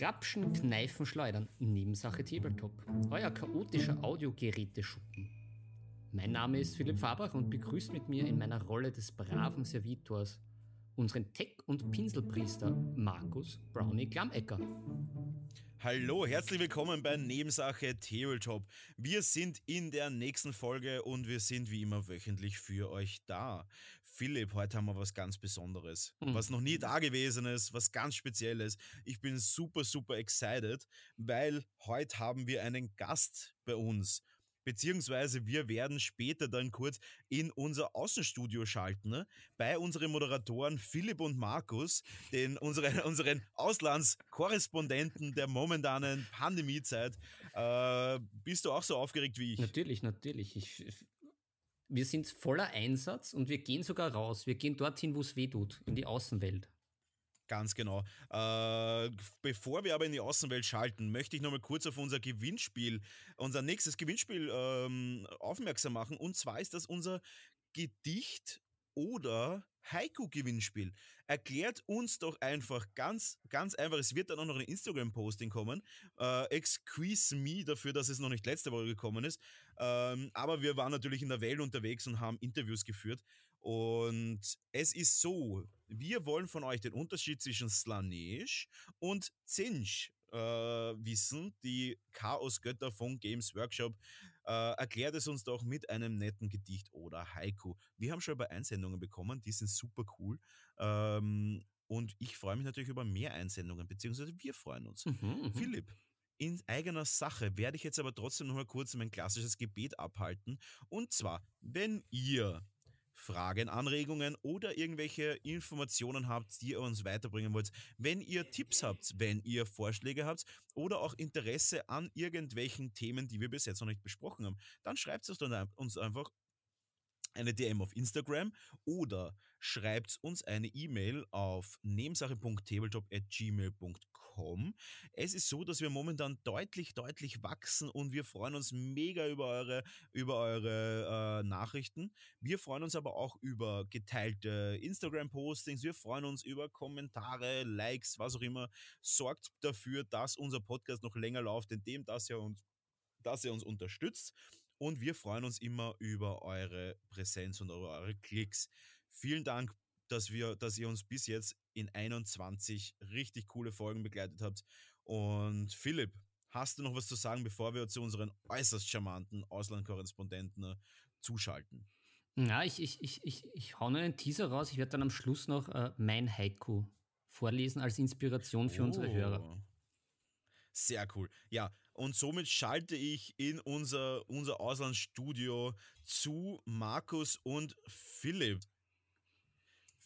Krapschen, Kneifen, Schleudern. Nebensache Tabletop. Euer chaotischer Audiogeräteschuppen. Mein Name ist Philipp Fabach und begrüßt mit mir in meiner Rolle des braven Servitors unseren Tech- und Pinselpriester Markus Brownie Klammecker. Hallo, herzlich willkommen bei Nebensache Tabletop. Wir sind in der nächsten Folge und wir sind wie immer wöchentlich für euch da. Philipp, heute haben wir was ganz Besonderes, mhm. was noch nie da gewesen ist, was ganz Spezielles. Ich bin super, super excited, weil heute haben wir einen Gast bei uns beziehungsweise wir werden später dann kurz in unser Außenstudio schalten, ne? bei unseren Moderatoren Philipp und Markus, den unseren, unseren Auslandskorrespondenten der momentanen Pandemiezeit. Äh, bist du auch so aufgeregt wie ich? Natürlich, natürlich. Ich, wir sind voller Einsatz und wir gehen sogar raus. Wir gehen dorthin, wo es weh tut, in die Außenwelt. Ganz genau. Äh, bevor wir aber in die Außenwelt schalten, möchte ich nochmal kurz auf unser Gewinnspiel, unser nächstes Gewinnspiel ähm, aufmerksam machen. Und zwar ist das unser Gedicht oder Haiku-Gewinnspiel. Erklärt uns doch einfach ganz, ganz einfach. Es wird dann auch noch ein Instagram-Posting kommen. Äh, excuse me dafür, dass es noch nicht letzte Woche gekommen ist. Ähm, aber wir waren natürlich in der Welt unterwegs und haben Interviews geführt. Und es ist so, wir wollen von euch den Unterschied zwischen Slanesh und Zinsch äh, wissen. Die Chaosgötter von Games Workshop äh, erklärt es uns doch mit einem netten Gedicht oder Haiku. Wir haben schon über Einsendungen bekommen, die sind super cool. Ähm, und ich freue mich natürlich über mehr Einsendungen, beziehungsweise wir freuen uns. Mhm, mhm. Philipp, in eigener Sache werde ich jetzt aber trotzdem noch mal kurz mein klassisches Gebet abhalten. Und zwar, wenn ihr Fragen, Anregungen oder irgendwelche Informationen habt, die ihr uns weiterbringen wollt, wenn ihr Tipps habt, wenn ihr Vorschläge habt oder auch Interesse an irgendwelchen Themen, die wir bis jetzt noch nicht besprochen haben, dann schreibt es uns einfach eine DM auf Instagram oder schreibt uns eine E-Mail auf nebensache.tabletop.gmail.com. Es ist so, dass wir momentan deutlich, deutlich wachsen und wir freuen uns mega über eure, über eure äh, Nachrichten. Wir freuen uns aber auch über geteilte Instagram-Postings. Wir freuen uns über Kommentare, Likes, was auch immer. Sorgt dafür, dass unser Podcast noch länger läuft, indem das ihr uns, dass ihr uns unterstützt und wir freuen uns immer über eure Präsenz und über eure Klicks. Vielen Dank, dass, wir, dass ihr uns bis jetzt in 21 richtig coole Folgen begleitet habt. Und Philipp, hast du noch was zu sagen, bevor wir zu unseren äußerst charmanten Auslandkorrespondenten äh, zuschalten? Ja, ich, ich, ich, ich, ich hau noch einen Teaser raus. Ich werde dann am Schluss noch äh, mein Haiku vorlesen als Inspiration für oh. unsere Hörer. Sehr cool. Ja, und somit schalte ich in unser, unser Auslandsstudio zu Markus und Philipp.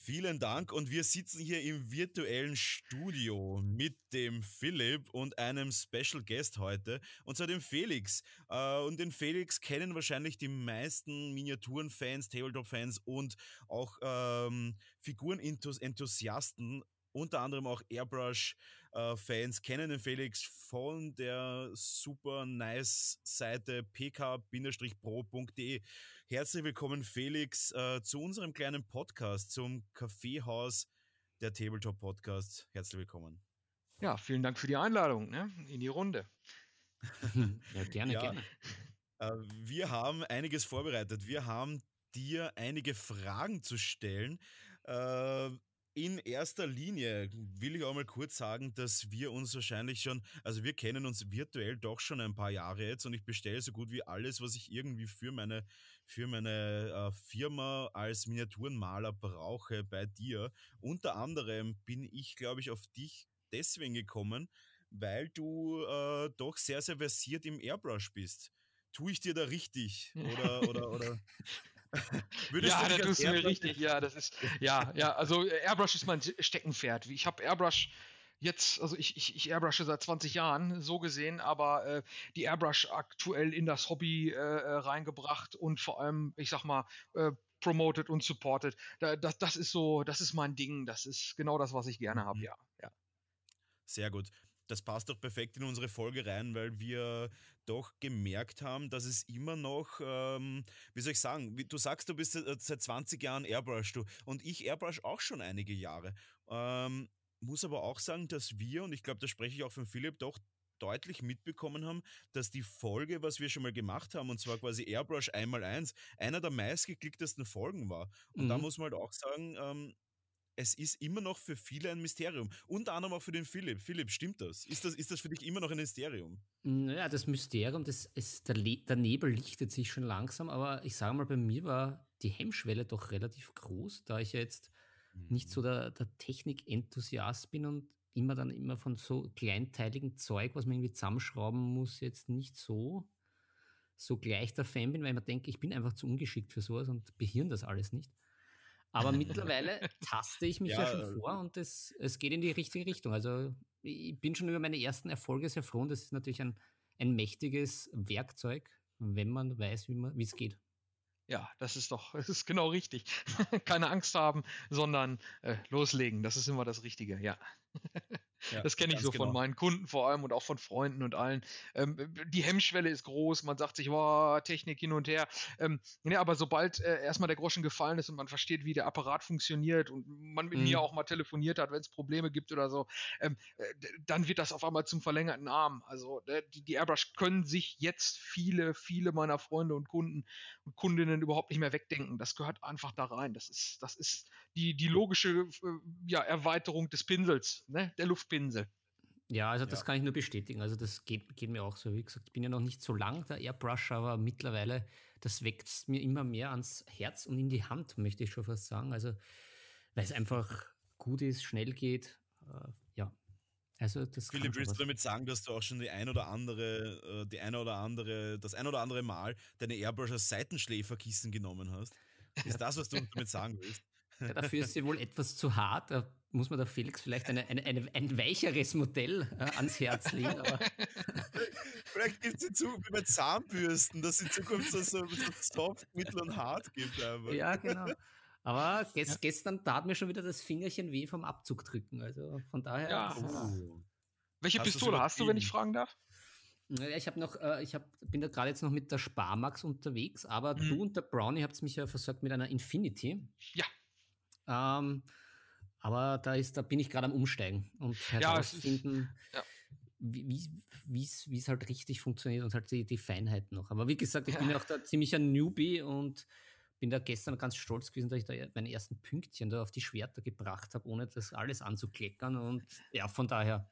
Vielen Dank und wir sitzen hier im virtuellen Studio mit dem Philipp und einem Special Guest heute und zwar dem Felix. Äh, und den Felix kennen wahrscheinlich die meisten Miniaturen-Fans, Tabletop-Fans und auch ähm, Figuren-Enthusiasten unter anderem auch Airbrush-Fans äh, kennen den Felix von der super nice Seite pk-pro.de. Herzlich willkommen, Felix, äh, zu unserem kleinen Podcast, zum Kaffeehaus der Tabletop Podcast. Herzlich willkommen. Ja, vielen Dank für die Einladung ne, in die Runde. ja, gerne, ja, gerne. Äh, wir haben einiges vorbereitet. Wir haben dir einige Fragen zu stellen. Äh, in erster Linie will ich auch mal kurz sagen, dass wir uns wahrscheinlich schon, also wir kennen uns virtuell doch schon ein paar Jahre jetzt und ich bestelle so gut wie alles, was ich irgendwie für meine, für meine äh, Firma als Miniaturenmaler brauche bei dir. Unter anderem bin ich, glaube ich, auf dich deswegen gekommen, weil du äh, doch sehr, sehr versiert im Airbrush bist. Tue ich dir da richtig? Oder, oder, oder? ja, da tust du mir richtig. Ja, das ist, ja, ja, also äh, Airbrush ist mein Steckenpferd. Ich habe Airbrush jetzt, also ich, ich, ich airbrushe seit 20 Jahren, so gesehen, aber äh, die Airbrush aktuell in das Hobby äh, äh, reingebracht und vor allem, ich sag mal, äh, promoted und supported. Da, das, das ist so, das ist mein Ding. Das ist genau das, was ich gerne habe, mhm. ja. ja. Sehr gut das passt doch perfekt in unsere Folge rein, weil wir doch gemerkt haben, dass es immer noch, ähm, wie soll ich sagen, wie, du sagst, du bist seit 20 Jahren Airbrush, du, und ich Airbrush auch schon einige Jahre. Ähm, muss aber auch sagen, dass wir, und ich glaube, da spreche ich auch von Philipp, doch deutlich mitbekommen haben, dass die Folge, was wir schon mal gemacht haben, und zwar quasi Airbrush einmal eins, einer der meistgeklicktesten Folgen war. Und mhm. da muss man halt auch sagen, ähm, es ist immer noch für viele ein Mysterium. Unter anderem auch für den Philipp. Philipp, stimmt das? Ist das, ist das für dich immer noch ein Mysterium? Naja, das Mysterium, das ist, der, der Nebel lichtet sich schon langsam, aber ich sage mal, bei mir war die Hemmschwelle doch relativ groß, da ich jetzt mhm. nicht so der, der Technik-Enthusiast bin und immer dann immer von so kleinteiligen Zeug, was man irgendwie zusammenschrauben muss, jetzt nicht so, so gleich der Fan bin, weil ich mir denke, ich bin einfach zu ungeschickt für sowas und behirn das alles nicht. Aber mittlerweile taste ich mich ja, ja schon vor und es, es geht in die richtige Richtung. Also ich bin schon über meine ersten Erfolge sehr froh und das ist natürlich ein, ein mächtiges Werkzeug, wenn man weiß, wie es geht. Ja, das ist doch, das ist genau richtig. Keine Angst haben, sondern äh, loslegen. Das ist immer das Richtige, ja. Ja, das kenne ich so genau. von meinen Kunden vor allem und auch von Freunden und allen. Ähm, die Hemmschwelle ist groß, man sagt sich, boah, Technik hin und her. Ähm, ja, aber sobald äh, erstmal der Groschen gefallen ist und man versteht, wie der Apparat funktioniert und man mit mhm. mir auch mal telefoniert hat, wenn es Probleme gibt oder so, ähm, äh, dann wird das auf einmal zum verlängerten Arm. Also äh, die, die Airbrush können sich jetzt viele, viele meiner Freunde und Kunden und Kundinnen überhaupt nicht mehr wegdenken. Das gehört einfach da rein. Das ist, das ist die, die logische äh, ja, Erweiterung des Pinsels, ne? der Luftpinsel. Ja, also das ja. kann ich nur bestätigen. Also das geht, geht, mir auch so. Wie gesagt, ich bin ja noch nicht so lang der Airbrush, aber mittlerweile, das wächst mir immer mehr ans Herz und in die Hand, möchte ich schon fast sagen. Also, weil es einfach gut ist, schnell geht. Äh, ja. Also das Philipp, willst du damit sagen, dass du auch schon die ein oder andere, äh, die eine oder andere, das ein oder andere Mal deine Airbrush als Seitenschläferkissen genommen hast? Ist das, was du damit sagen willst? Ja, dafür ist sie wohl etwas zu hart. Da muss man der Felix vielleicht eine, eine, eine ein weicheres Modell äh, ans Herz legen. vielleicht gibt es in Zukunft bei Zahnbürsten, dass es in Zukunft so, so, so soft, mittel und hart gibt. Einfach. Ja, genau. Aber gest, ja. gestern tat mir schon wieder das Fingerchen weh vom Abzug drücken. Also von daher. Ja. Oh. Welche hast Pistole hast du, wenn ich fragen darf? Ich habe noch, äh, ich hab, bin da gerade jetzt noch mit der Sparmax unterwegs, aber mhm. du und der Brownie habt mich ja versorgt mit einer Infinity. Ja. Ähm, aber da ist, da bin ich gerade am Umsteigen und herausfinden, ja, ja. wie es halt richtig funktioniert und halt die, die Feinheiten noch. Aber wie gesagt, ich bin ja auch da ziemlich ein Newbie und bin da gestern ganz stolz gewesen, dass ich da meine ersten Pünktchen da auf die Schwerter gebracht habe, ohne das alles anzukleckern. Und ja, von daher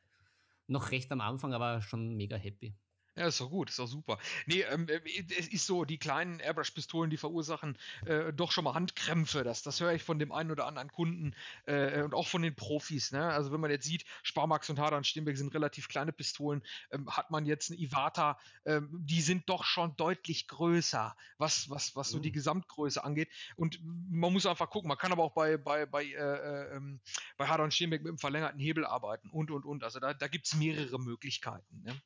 noch recht am Anfang, aber schon mega happy. Ja, ist doch gut, ist doch super. Nee, ähm, äh, es ist so, die kleinen Airbrush-Pistolen, die verursachen äh, doch schon mal Handkrämpfe. Das, das höre ich von dem einen oder anderen Kunden äh, und auch von den Profis. Ne? Also wenn man jetzt sieht, Sparmax und Hadar und Steenberg sind relativ kleine Pistolen, ähm, hat man jetzt eine Ivata, ähm, die sind doch schon deutlich größer, was, was, was so die mhm. Gesamtgröße angeht. Und man muss einfach gucken, man kann aber auch bei, bei, bei, äh, äh ähm, bei Hadar und Steenberg mit einem verlängerten Hebel arbeiten und, und, und. Also da, da gibt es mehrere Möglichkeiten. Ne?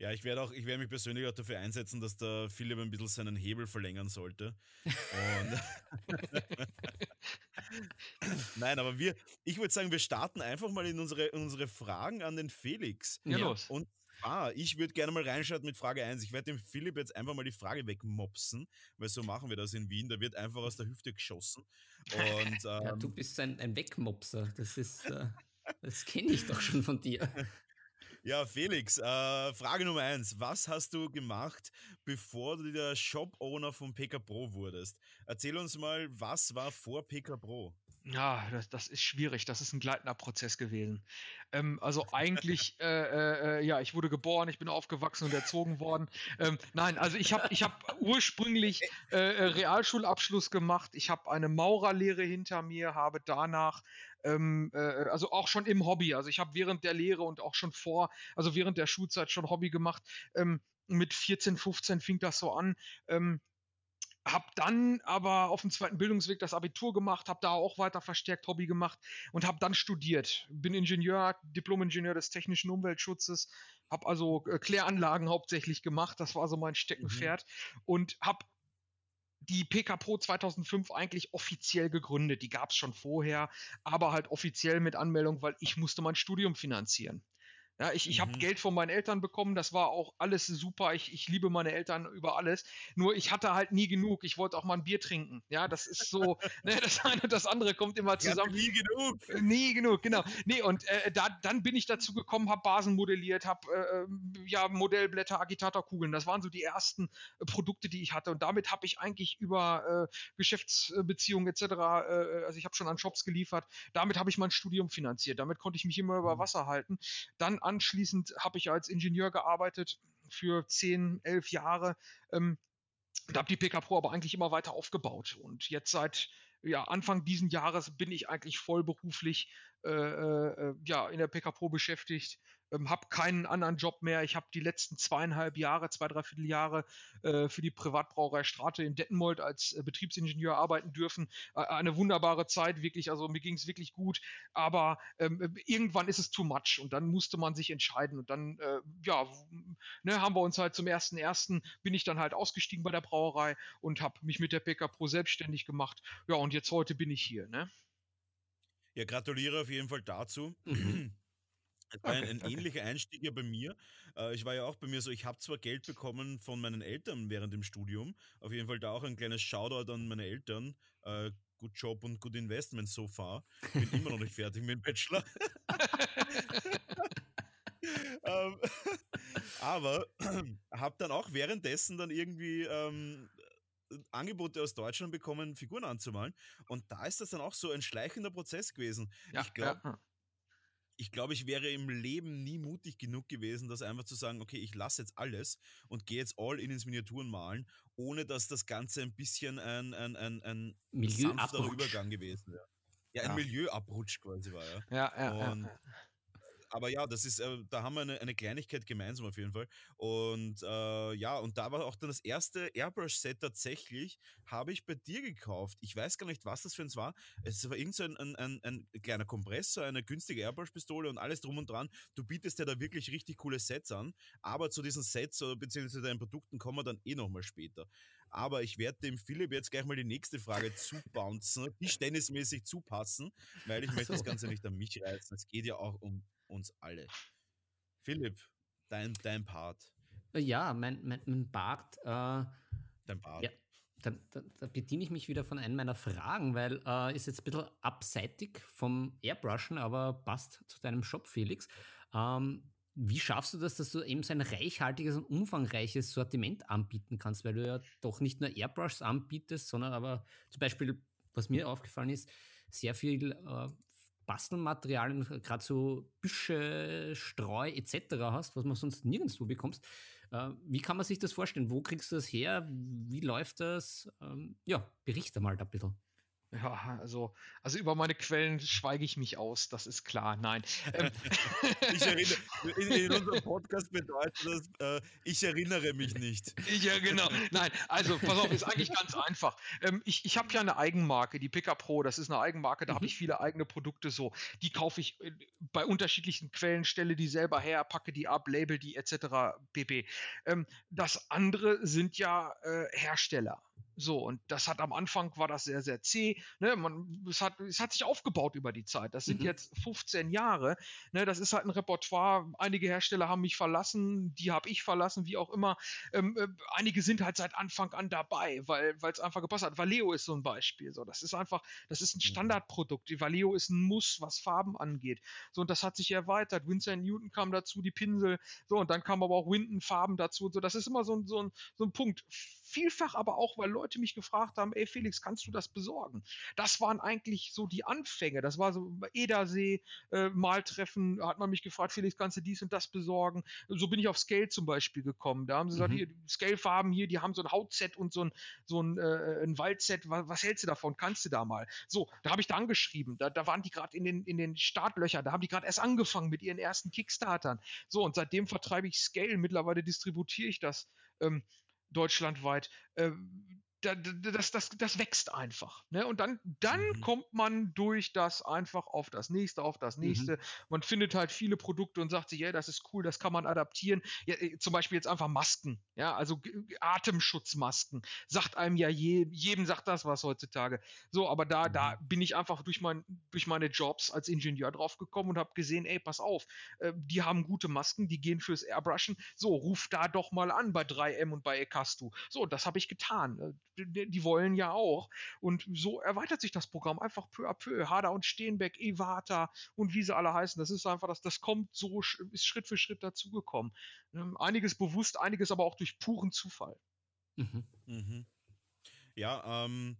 Ja, ich werde auch, ich werde mich persönlich auch dafür einsetzen, dass der Philipp ein bisschen seinen Hebel verlängern sollte. Nein, aber wir, ich würde sagen, wir starten einfach mal in unsere, unsere Fragen an den Felix. Ja, los. Und zwar, ich würde gerne mal reinschauen mit Frage 1. Ich werde dem Philipp jetzt einfach mal die Frage wegmopsen, weil so machen wir das in Wien. Da wird einfach aus der Hüfte geschossen. Und, ähm, ja, du bist ein, ein Wegmopser. Das ist, äh, das kenne ich doch schon von dir. Ja, Felix, äh, Frage Nummer eins. Was hast du gemacht, bevor du der Shop-Owner von PK Pro wurdest? Erzähl uns mal, was war vor PK Pro? Ja, das, das ist schwierig. Das ist ein gleitender Prozess gewesen. Ähm, also eigentlich, äh, äh, äh, ja, ich wurde geboren, ich bin aufgewachsen und erzogen worden. Ähm, nein, also ich habe ich hab ursprünglich äh, äh, Realschulabschluss gemacht. Ich habe eine Maurerlehre hinter mir, habe danach ähm, äh, also auch schon im Hobby. Also ich habe während der Lehre und auch schon vor, also während der Schulzeit schon Hobby gemacht. Ähm, mit 14, 15 fing das so an. Ähm, hab dann aber auf dem zweiten Bildungsweg das Abitur gemacht, habe da auch weiter verstärkt Hobby gemacht und habe dann studiert. Bin Ingenieur, Diplom-Ingenieur des technischen Umweltschutzes, habe also äh, Kläranlagen hauptsächlich gemacht, das war so mein Steckenpferd mhm. und habe die PK Pro 2005 eigentlich offiziell gegründet. Die gab es schon vorher, aber halt offiziell mit Anmeldung, weil ich musste mein Studium finanzieren. Ja, ich, ich habe mhm. Geld von meinen Eltern bekommen, das war auch alles super. Ich, ich liebe meine Eltern über alles. Nur ich hatte halt nie genug. Ich wollte auch mal ein Bier trinken. Ja, das ist so, ne, das eine und das andere kommt immer zusammen. nie genug. Äh, nie genug, genau. Nee, und äh, da, dann bin ich dazu gekommen, habe Basen modelliert, habe äh, ähm, ja Modellblätter, Agitatorkugeln. Das waren so die ersten äh, Produkte, die ich hatte. Und damit habe ich eigentlich über äh, Geschäftsbeziehungen etc., äh, also ich habe schon an Shops geliefert, damit habe ich mein Studium finanziert. Damit konnte ich mich immer über mhm. Wasser halten. Dann anschließend habe ich als Ingenieur gearbeitet für zehn, elf Jahre. Ähm, und habe die PK Pro aber eigentlich immer weiter aufgebaut. Und jetzt seit ja, Anfang diesen Jahres bin ich eigentlich vollberuflich äh, äh, ja, in der PK Pro beschäftigt, ähm, habe keinen anderen Job mehr. Ich habe die letzten zweieinhalb Jahre, zwei, dreiviertel Jahre äh, für die Privatbrauerei Strate in Dettenmold als äh, Betriebsingenieur arbeiten dürfen. Äh, eine wunderbare Zeit, wirklich, also mir ging es wirklich gut, aber ähm, irgendwann ist es too much und dann musste man sich entscheiden und dann, äh, ja, ne, haben wir uns halt zum ersten ersten bin ich dann halt ausgestiegen bei der Brauerei und habe mich mit der PK Pro selbstständig gemacht. Ja, und jetzt heute bin ich hier, ne? Ja, gratuliere auf jeden Fall dazu. Mhm. Es war ein, ein okay, ähnlicher Einstieg ja bei mir. Äh, ich war ja auch bei mir so, ich habe zwar Geld bekommen von meinen Eltern während dem Studium, auf jeden Fall da auch ein kleines Shoutout an meine Eltern. Äh, good Job und good Investment so far. Bin immer noch nicht fertig mit dem Bachelor. ähm, aber habe dann auch währenddessen dann irgendwie ähm, Angebote aus Deutschland bekommen, Figuren anzumalen. Und da ist das dann auch so ein schleichender Prozess gewesen. Ja, ich glaube, ja ich glaube, ich wäre im Leben nie mutig genug gewesen, das einfach zu sagen, okay, ich lasse jetzt alles und gehe jetzt all in ins Miniaturen malen, ohne dass das Ganze ein bisschen ein, ein, ein, ein sanfterer Übergang gewesen wäre. Ja, ein ja. Milieuabrutsch quasi war, ja. Ja, ja, und, ja aber ja, das ist, äh, da haben wir eine, eine, Kleinigkeit gemeinsam auf jeden Fall. Und äh, ja, und da war auch dann das erste Airbrush-Set tatsächlich, habe ich bei dir gekauft. Ich weiß gar nicht, was das für eins war. Es war irgend so ein, ein, ein, ein kleiner Kompressor, eine günstige Airbrush-Pistole und alles drum und dran. Du bietest ja da wirklich richtig coole Sets an, aber zu diesen Sets bzw. deinen Produkten kommen wir dann eh nochmal später. Aber ich werde dem Philipp jetzt gleich mal die nächste Frage zubouncen, tischtennismäßig zupassen, weil ich möchte das Ganze nicht an mich reißen. Es geht ja auch um uns alle. Philipp, dein, dein Part. Äh, ja, mein, mein, mein Part. Äh, dein Part. Ja, da, da, da, bediene ich mich wieder von einem meiner Fragen, weil äh, ist jetzt ein bisschen abseitig vom Airbrushen, aber passt zu deinem Shop, Felix. Ähm, wie schaffst du das, dass du eben so ein reichhaltiges und umfangreiches Sortiment anbieten kannst, weil du ja doch nicht nur Airbrushes anbietest, sondern aber zum Beispiel, was mir aufgefallen ist, sehr viel äh, Bastelmaterialien, gerade so Büsche, Streu etc. hast, was man sonst nirgendwo bekommst. Äh, wie kann man sich das vorstellen? Wo kriegst du das her? Wie läuft das? Ähm, ja, berichte mal da ein bisschen. Ja, also, also über meine Quellen schweige ich mich aus, das ist klar. Nein. Ähm, ich erinnere, in, in, unserem Podcast bedeutet das, äh, ich erinnere mich nicht. Ja, genau. Nein, also pass auf, ist eigentlich ganz einfach. Ähm, ich ich habe ja eine Eigenmarke, die Pika Pro, das ist eine Eigenmarke, da mhm. habe ich viele eigene Produkte so. Die kaufe ich äh, bei unterschiedlichen Quellen, stelle die selber her, packe die ab, label die etc. pp. Ähm, das andere sind ja äh, Hersteller. So, und das hat am Anfang war das sehr, sehr zäh. Ne? Man, es, hat, es hat sich aufgebaut über die Zeit. Das sind mhm. jetzt 15 Jahre. Ne? Das ist halt ein Repertoire. Einige Hersteller haben mich verlassen, die habe ich verlassen, wie auch immer. Ähm, äh, einige sind halt seit Anfang an dabei, weil es einfach gepasst hat. Valeo ist so ein Beispiel. So, das ist einfach, das ist ein mhm. Standardprodukt. Die Valeo ist ein Muss, was Farben angeht. So, und das hat sich erweitert. Winsor Newton kam dazu, die Pinsel. So, und dann kam aber auch Winton Farben dazu. So, das ist immer so, so, ein, so ein Punkt vielfach aber auch, weil Leute mich gefragt haben, ey Felix, kannst du das besorgen? Das waren eigentlich so die Anfänge. Das war so Edersee, äh, Maltreffen, hat man mich gefragt, Felix, kannst du dies und das besorgen? So bin ich auf Scale zum Beispiel gekommen. Da haben sie gesagt, mhm. hier, Scale-Farben hier, die haben so ein Hautset und so ein, so ein, äh, ein Waldset. Was, was, hältst du davon? Kannst du da mal? So, da habe ich da angeschrieben. Da, da waren die gerade in den, in den Startlöchern. Da haben die gerade erst angefangen mit ihren ersten Kickstartern. So, und seitdem vertreibe ich Scale. Mittlerweile distributiere ich das. Ähm, deutschlandweit. Äh, das, das, das wächst einfach. Ne? Und dann, dann mhm. kommt man durch das einfach auf das nächste, auf das nächste. Mhm. Man findet halt viele Produkte und sagt sich, ja, das ist cool, das kann man adaptieren. Ja, äh, zum Beispiel jetzt einfach Masken, ja, also Atemschutzmasken. Sagt einem ja je, jedem sagt das was heutzutage. So, aber da, mhm. da bin ich einfach durch, mein, durch meine Jobs als Ingenieur drauf gekommen und habe gesehen, ey, pass auf, äh, die haben gute Masken, die gehen fürs Airbrushen. So, ruf da doch mal an bei 3M und bei Ekastu. So, das habe ich getan äh, die wollen ja auch. Und so erweitert sich das Programm einfach peu à peu. Hader und Steenbeck, Evata und wie sie alle heißen. Das ist einfach, das, das kommt so, ist Schritt für Schritt dazugekommen. Ähm, einiges bewusst, einiges aber auch durch puren Zufall. Mhm. Mhm. Ja, ähm,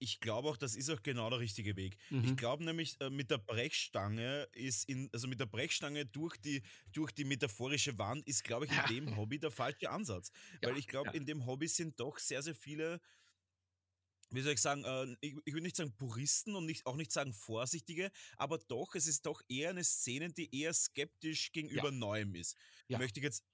ich glaube auch, das ist auch genau der richtige Weg. Mhm. Ich glaube nämlich, äh, mit der Brechstange ist in, also mit der Brechstange durch die, durch die metaphorische Wand ist, glaube ich, in ja. dem Hobby der falsche Ansatz. Ja, Weil ich glaube, ja. in dem Hobby sind doch sehr, sehr viele, wie soll ich sagen, äh, ich, ich würde nicht sagen Puristen und nicht, auch nicht sagen Vorsichtige, aber doch, es ist doch eher eine Szene, die eher skeptisch gegenüber Neuem ist. Möchte ich jetzt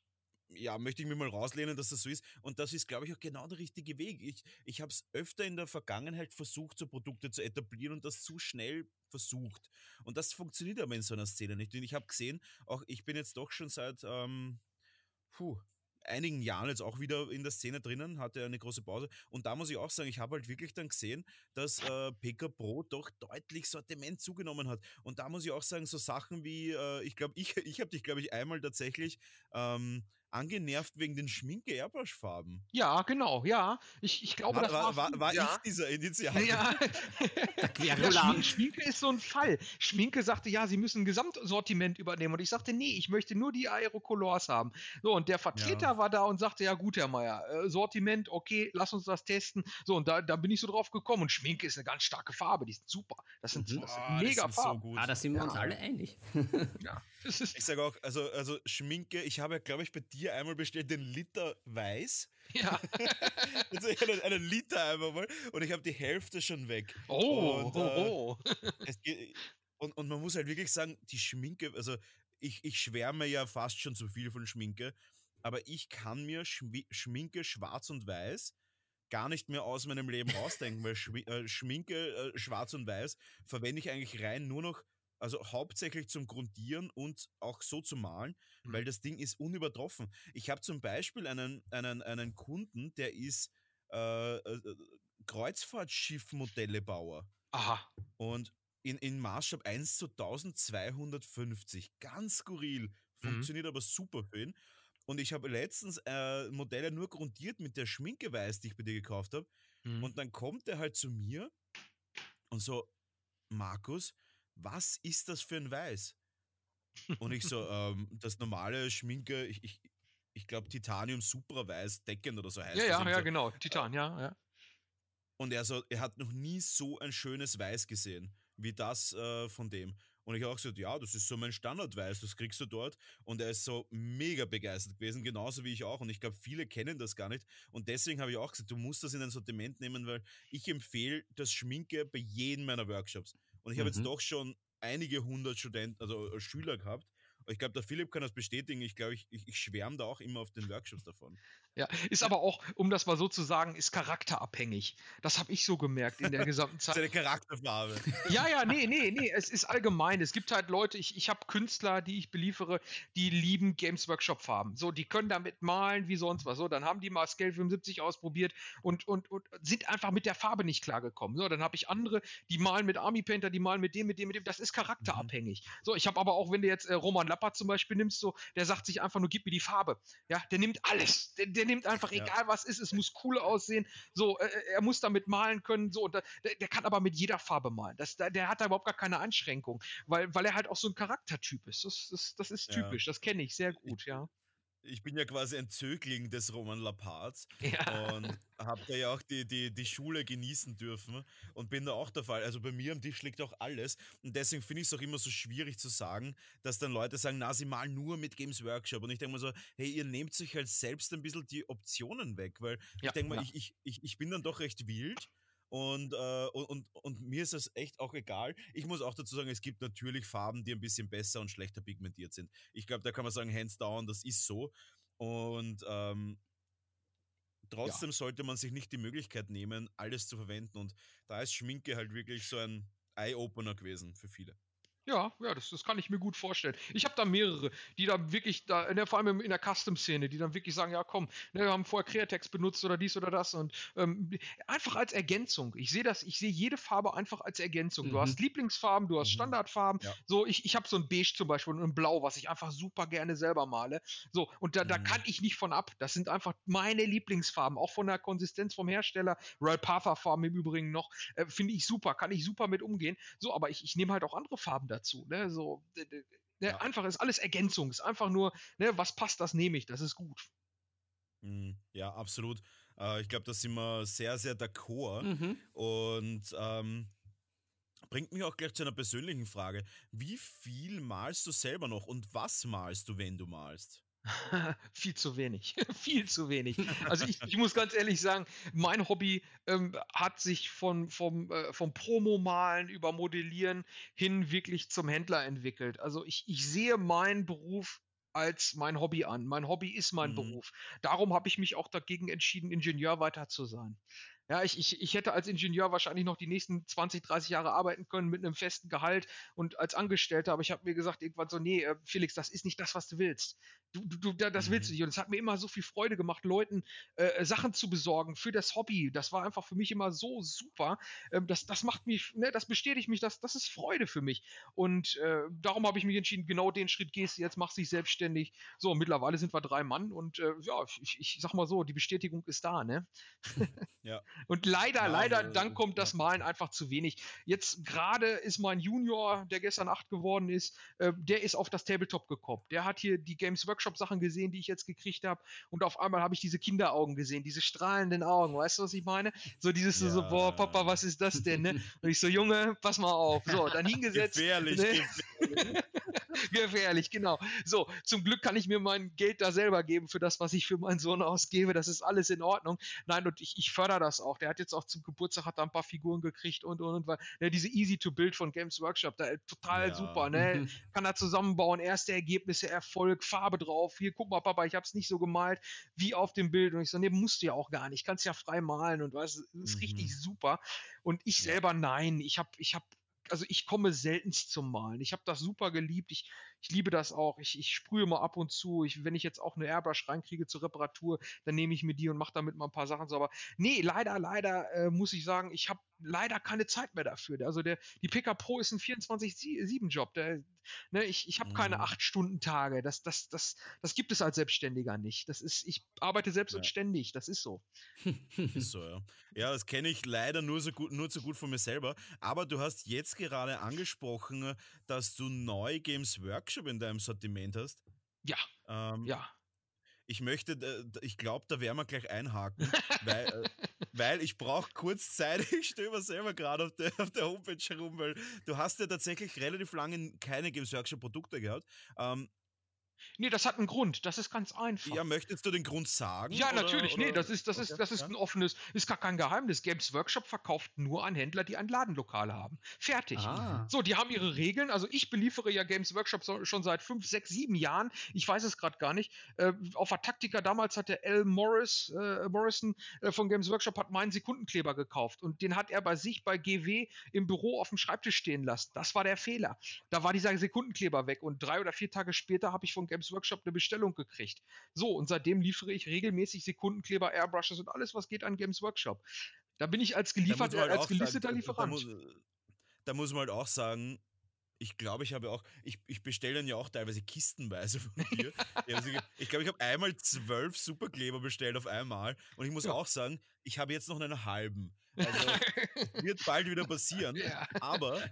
ja, möchte ich mir mal rauslehnen, dass das so ist. Und das ist, glaube ich, auch genau der richtige Weg. Ich, ich habe es öfter in der Vergangenheit versucht, so Produkte zu etablieren und das zu schnell versucht. Und das funktioniert aber in so einer Szene nicht. Und ich habe gesehen, auch ich bin jetzt doch schon seit ähm, puh, einigen Jahren jetzt auch wieder in der Szene drinnen, hatte eine große Pause. Und da muss ich auch sagen, ich habe halt wirklich dann gesehen, dass äh, PK Pro doch deutlich Sortiment zugenommen hat. Und da muss ich auch sagen, so Sachen wie, äh, ich glaube, ich, ich habe dich, glaube ich, einmal tatsächlich ähm, angenervt wegen den Schminke-Airbrush-Farben. Ja, genau, ja. Ich, ich glaube, war, das war, war, war ja. ich dieser Initiator. Ja. ja Schminke ist so ein Fall. Schminke sagte, ja, sie müssen ein Gesamtsortiment übernehmen. Und ich sagte, nee, ich möchte nur die Aerocolors haben. So, und der Vertreter ja. war da und sagte, ja gut, Herr Meier, äh, Sortiment, okay, lass uns das testen. So, und da, da bin ich so drauf gekommen. Und Schminke ist eine ganz starke Farbe, die sind super. Das sind, mhm. das sind oh, mega Farben. So ah, da sind wir uns alle einig. ja. Ich sage auch, also, also Schminke, ich habe ja, glaube ich, bei dir einmal bestellt den Liter weiß. Ja. also einen, einen Liter einmal mal und ich habe die Hälfte schon weg. Oh, und, oh, äh, oh. Geht, und, und man muss halt wirklich sagen, die Schminke, also ich, ich schwärme ja fast schon zu viel von Schminke, aber ich kann mir Schminke schwarz und weiß gar nicht mehr aus meinem Leben rausdenken, weil äh, Schminke äh, schwarz und weiß verwende ich eigentlich rein nur noch also hauptsächlich zum Grundieren und auch so zu malen, mhm. weil das Ding ist unübertroffen. Ich habe zum Beispiel einen, einen, einen Kunden, der ist äh, äh, Kreuzfahrtschiffmodellebauer. Aha. Und in, in Maßstab 1 zu 1250. Ganz skurril. Mhm. Funktioniert mhm. aber super für ihn. Und ich habe letztens äh, Modelle nur grundiert mit der Schminke weiß, die ich bei dir gekauft habe. Mhm. Und dann kommt er halt zu mir und so, Markus, was ist das für ein Weiß? Und ich so, ähm, das normale Schminke, ich, ich, ich glaube Titanium Supra Weiß deckend oder so heißt ja, das. Ja, ja, so. genau, Titan, ja, ja. Und er so, er hat noch nie so ein schönes Weiß gesehen, wie das äh, von dem. Und ich habe auch gesagt, ja, das ist so mein Standardweiß, das kriegst du dort. Und er ist so mega begeistert gewesen, genauso wie ich auch. Und ich glaube, viele kennen das gar nicht. Und deswegen habe ich auch gesagt, du musst das in ein Sortiment nehmen, weil ich empfehle das Schminke bei jedem meiner Workshops. Und ich habe jetzt mhm. doch schon einige hundert Studenten, also äh, Schüler gehabt, ich glaube, der Philipp kann das bestätigen. Ich glaube, ich, ich, ich schwärme da auch immer auf den Workshops davon. Ja, ist aber auch, um das mal so zu sagen, ist charakterabhängig. Das habe ich so gemerkt in der gesamten Zeit. Seine Charakterfarbe. Ja, ja, nee, nee, nee. Es ist allgemein. Es gibt halt Leute, ich, ich habe Künstler, die ich beliefere, die lieben Games Workshop Farben. So, die können damit malen wie sonst was. So, dann haben die mal Scale 75 ausprobiert und, und, und sind einfach mit der Farbe nicht klargekommen. So, dann habe ich andere, die malen mit Army Painter, die malen mit dem, mit dem, mit dem. Das ist charakterabhängig. Mhm. So, ich habe aber auch, wenn du jetzt äh, Roman Lappert zum Beispiel nimmst, so, der sagt sich einfach nur, gib mir die Farbe. Ja, der nimmt alles. Der, der nimmt einfach, ja. egal was ist, es muss cool aussehen. So, äh, er muss damit malen können. So, der, der, kann aber mit jeder Farbe malen. Das, der, der hat da überhaupt gar keine Einschränkung, weil, weil er halt auch so ein Charaktertyp ist. Das, das, das ist typisch. Ja. Das kenne ich sehr gut, ja ich bin ja quasi ein Zögling des Roman Laparts ja. und habe da ja auch die, die, die Schule genießen dürfen und bin da auch der Fall. Also bei mir am Tisch liegt auch alles und deswegen finde ich es auch immer so schwierig zu sagen, dass dann Leute sagen, na, sie malen nur mit Games Workshop und ich denke mal so, hey, ihr nehmt sich halt selbst ein bisschen die Optionen weg, weil ja, ich denke mal, ja. ich, ich, ich bin dann doch recht wild und, äh, und, und, mir ist das echt auch egal. Ich muss auch dazu sagen, es gibt natürlich Farben, die ein bisschen besser und schlechter pigmentiert sind. Ich glaube, da kann man sagen, hands down, das ist so. Und ähm, trotzdem ja. sollte man sich nicht die Möglichkeit nehmen, alles zu verwenden. Und da ist Schminke halt wirklich so ein Eye-Opener gewesen für viele. Ja, ja, das, das kann ich mir gut vorstellen. Ich habe da mehrere, die da wirklich, da, der, vor allem in der Custom-Szene, die dann wirklich sagen, ja komm, ne, wir haben vorher Createx benutzt oder dies oder das und ähm, einfach als Ergänzung. Ich sehe das, ich sehe jede Farbe einfach als Ergänzung. Mhm. Du hast Lieblingsfarben, du hast mhm. Standardfarben. Ja. So, ich, ich habe so ein Beige zum Beispiel und ein Blau, was ich einfach super gerne selber male. So, und da, mhm. da kann ich nicht von ab. Das sind einfach meine Lieblingsfarben, auch von der Konsistenz vom Hersteller. Royal Parther Farben im Übrigen noch, äh, finde ich super, kann ich super mit umgehen. So, aber ich, ich nehme halt auch andere Farben dazu. Ne? So, ne? Ja. Einfach ist alles Ergänzung, ist einfach nur, ne, was passt, das nehme ich, das ist gut. Mhm. Ja, absolut. Äh, ich glaube, da sind wir sehr, sehr d'accord. Mhm. Und ähm, bringt mich auch gleich zu einer persönlichen Frage. Wie viel malst du selber noch und was malst du, wenn du malst? viel zu wenig. viel zu wenig. Also ich, ich, muss ganz ehrlich sagen, mein Hobby ähm, hat sich von, vom, äh, vom Promo-Malen über Modellieren hin wirklich zum Händler entwickelt. Also ich, ich sehe meinen Beruf als mein Hobby an. Mein Hobby ist mein mhm. Beruf. Darum habe ich mich auch dagegen entschieden, Ingenieur weiter zu sein. Ja, ich, ich, ich hätte als Ingenieur wahrscheinlich noch die nächsten 20, 30 Jahre arbeiten können mit einem festen Gehalt und als Angestellter, aber ich habe mir gesagt, irgendwann so, nee, äh, Felix, das ist nicht das, was du willst. Du, du, du das willst du nicht. Und es hat mir immer so viel Freude gemacht, Leuten äh, Sachen zu besorgen für das Hobby. Das war einfach für mich immer so super. Ähm, das, das macht mich, ne, das bestätigt mich, das, das ist Freude für mich. Und äh, darum habe ich mich entschieden, genau den Schritt gehst du jetzt, machst dich selbstständig. So, mittlerweile sind wir drei Mann und äh, ja, ich, ich sag mal so, die Bestätigung ist da, ne? ja. Und leider, ja, leider, äh, dann kommt das Malen einfach zu wenig. Jetzt gerade ist mein Junior, der gestern acht geworden ist, äh, der ist auf das Tabletop gekommen. Der hat hier die Games Workshop Sachen gesehen, die ich jetzt gekriegt habe. Und auf einmal habe ich diese Kinderaugen gesehen, diese strahlenden Augen. Weißt du, was ich meine? So dieses ja. so, boah, Papa, was ist das denn? Ne? Und ich so, Junge, pass mal auf. So, dann hingesetzt. Gefährlich, ne? gefährlich. gefährlich, genau. So, zum Glück kann ich mir mein Geld da selber geben für das, was ich für meinen Sohn ausgebe. Das ist alles in Ordnung. Nein, und ich, ich fördere das auch. Der hat jetzt auch zum Geburtstag hat da ein paar Figuren gekriegt und und und. Weil, ne, diese Easy to Build von Games Workshop, da total ja. super. Ne? Kann er zusammenbauen, erste Ergebnisse, Erfolg, Farbe drauf. Hier, guck mal, Papa, ich habe es nicht so gemalt wie auf dem Bild. Und ich so, ne, musst du ja auch gar nicht. Kannst ja frei malen und weißt, ist mhm. richtig super. Und ich selber, nein, ich habe ich hab also ich komme seltenst zum Malen. Ich habe das super geliebt. Ich, ich liebe das auch. Ich, ich sprühe mal ab und zu. Ich, wenn ich jetzt auch eine Airbrush reinkriege zur Reparatur, dann nehme ich mir die und mache damit mal ein paar Sachen so. Aber nee, leider, leider äh, muss ich sagen, ich habe leider keine Zeit mehr dafür. Also der, die PK Pro ist ein 24-7-Job. Ne, ich ich habe keine 8-Stunden-Tage. Mhm. Das, das, das, das gibt es als Selbstständiger nicht. Das ist, ich arbeite selbst ja. und ständig. Das ist so. Ist so, ja. Ja, das kenne ich leider nur so gut, nur zu gut von mir selber. Aber du hast jetzt gerade angesprochen, dass du neu Games Workshop in deinem Sortiment hast. Ja. Ähm, ja. Ich möchte, äh, ich glaube, da werden wir gleich einhaken, weil, äh, weil ich brauche kurz Zeit. Ich stöber selber gerade auf der, auf der Homepage herum, weil du hast ja tatsächlich relativ lange keine Games Workshop Produkte gehabt. Ähm, Nee, das hat einen Grund. Das ist ganz einfach. Ja, möchtest du den Grund sagen? Ja, oder, natürlich. Oder? Nee, das ist, das okay, ist, das ist ja. ein offenes, ist gar kein Geheimnis. Games Workshop verkauft nur an Händler, die ein Ladenlokal haben. Fertig. Ah. So, die haben ihre Regeln. Also ich beliefere ja Games Workshop so, schon seit fünf, sechs, sieben Jahren. Ich weiß es gerade gar nicht. Äh, auf der Taktika damals hat der L. Morris, äh, Morrison äh, von Games Workshop hat meinen Sekundenkleber gekauft und den hat er bei sich bei GW im Büro auf dem Schreibtisch stehen lassen. Das war der Fehler. Da war dieser Sekundenkleber weg und drei oder vier Tage später habe ich von Games Workshop eine Bestellung gekriegt. So, und seitdem liefere ich regelmäßig Sekundenkleber, Airbrushes und alles, was geht an Games Workshop. Da bin ich als geliefert, halt als gelisteter Lieferant. Da, muss, da muss man halt auch sagen, ich glaube, ich habe auch, ich, ich bestelle dann ja auch teilweise kistenweise von dir. ich glaube, ich, habe einmal zwölf Superkleber bestellt auf einmal und ich muss ja. auch sagen, ich habe jetzt noch einen halben. Also wird bald wieder passieren. Ja. Aber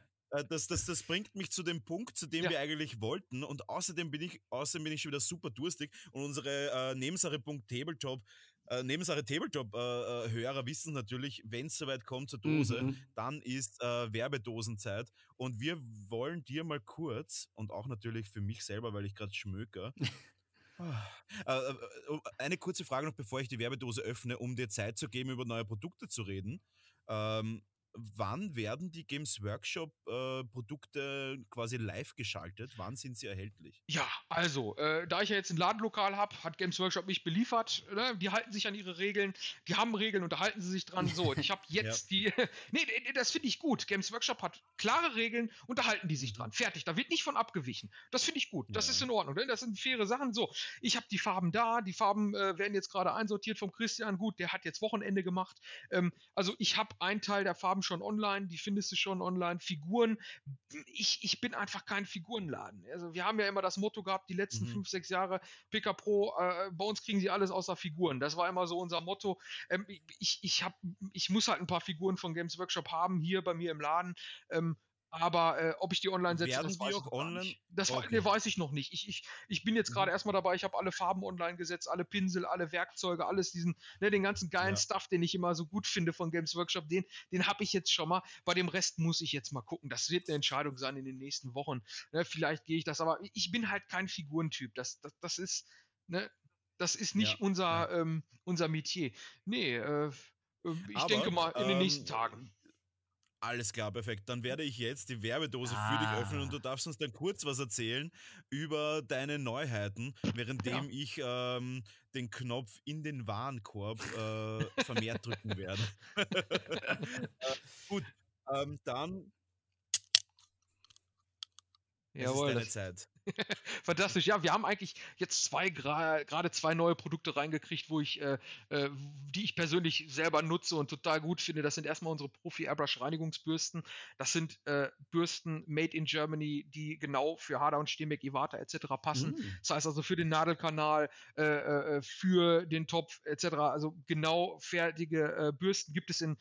das, das, das bringt mich zu dem Punkt, zu dem ja. wir eigentlich wollten. Und außerdem bin ich, außerdem bin ich schon wieder super durstig. Und unsere äh, Nebensache.tabletop äh, Nebensache Tabletop-Hörer äh, wissen natürlich, wenn es soweit kommt zur Dose, mhm. dann ist äh, Werbedosenzeit. Und wir wollen dir mal kurz und auch natürlich für mich selber, weil ich gerade schmöker, äh, äh, eine kurze Frage noch, bevor ich die Werbedose öffne, um dir Zeit zu geben, über neue Produkte zu reden. Ähm, wann werden die Games Workshop äh, Produkte quasi live geschaltet? Wann sind sie erhältlich? Ja, also, äh, da ich ja jetzt ein Ladenlokal habe, hat Games Workshop mich beliefert. Ne? Die halten sich an ihre Regeln. Die haben Regeln und da halten sie sich dran. So, ich habe jetzt ja. die. nee, das finde ich gut. Games Workshop hat klare Regeln und da halten die sich dran. Fertig. Da wird nicht von abgewichen. Das finde ich gut. Das ja. ist in Ordnung. Ne? Das sind faire Sachen. So, ich habe die Farben da. Die Farben äh, werden jetzt gerade einsortiert vom Christian. Gut, der hat jetzt Wochenende gemacht. Ähm, also, ich habe einen Teil der Farben schon online. Die findest du schon online. Figuren. Ich, ich bin einfach kein Figurenladen. Also, wir haben ja immer das Motto gehabt, die letzten mhm. fünf, sechs Jahre PK Pro, äh, bei uns kriegen sie alles außer Figuren. Das war immer so unser Motto. Ähm, ich, ich, hab, ich muss halt ein paar Figuren von Games Workshop haben, hier bei mir im Laden. Ähm, aber äh, ob ich die online setze, Werden das, weiß, auch online? Das okay. nee, weiß ich noch nicht. Ich, ich, ich bin jetzt gerade mhm. erstmal dabei, ich habe alle Farben online gesetzt, alle Pinsel, alle Werkzeuge, alles diesen, ne, den ganzen geilen ja. Stuff, den ich immer so gut finde von Games Workshop, den, den habe ich jetzt schon mal. Bei dem Rest muss ich jetzt mal gucken. Das wird eine Entscheidung sein in den nächsten Wochen. Ne, vielleicht gehe ich das, aber ich bin halt kein Figurentyp. Das, das, das ist, ne, das ist nicht ja. unser, ja. Ähm, unser Metier. Nee, äh, äh ich aber, denke mal in den nächsten ähm, Tagen. Alles klar, perfekt. Dann werde ich jetzt die Werbedose ah. für dich öffnen und du ah. darfst uns dann kurz was erzählen über deine Neuheiten, währenddem ja. ich ähm, den Knopf in den Warenkorb äh, vermehrt drücken werde. gut, ähm, dann. Jawohl. Das ist deine Zeit. Fantastisch. Ja, wir haben eigentlich jetzt zwei gerade zwei neue Produkte reingekriegt, wo ich, äh, äh, die ich persönlich selber nutze und total gut finde. Das sind erstmal unsere Profi Airbrush Reinigungsbürsten. Das sind äh, Bürsten made in Germany, die genau für Harder und Stehmeck, Iwata etc. passen. Mm. Das heißt also für den Nadelkanal, äh, äh, für den Topf etc. Also genau fertige Bürsten gibt es in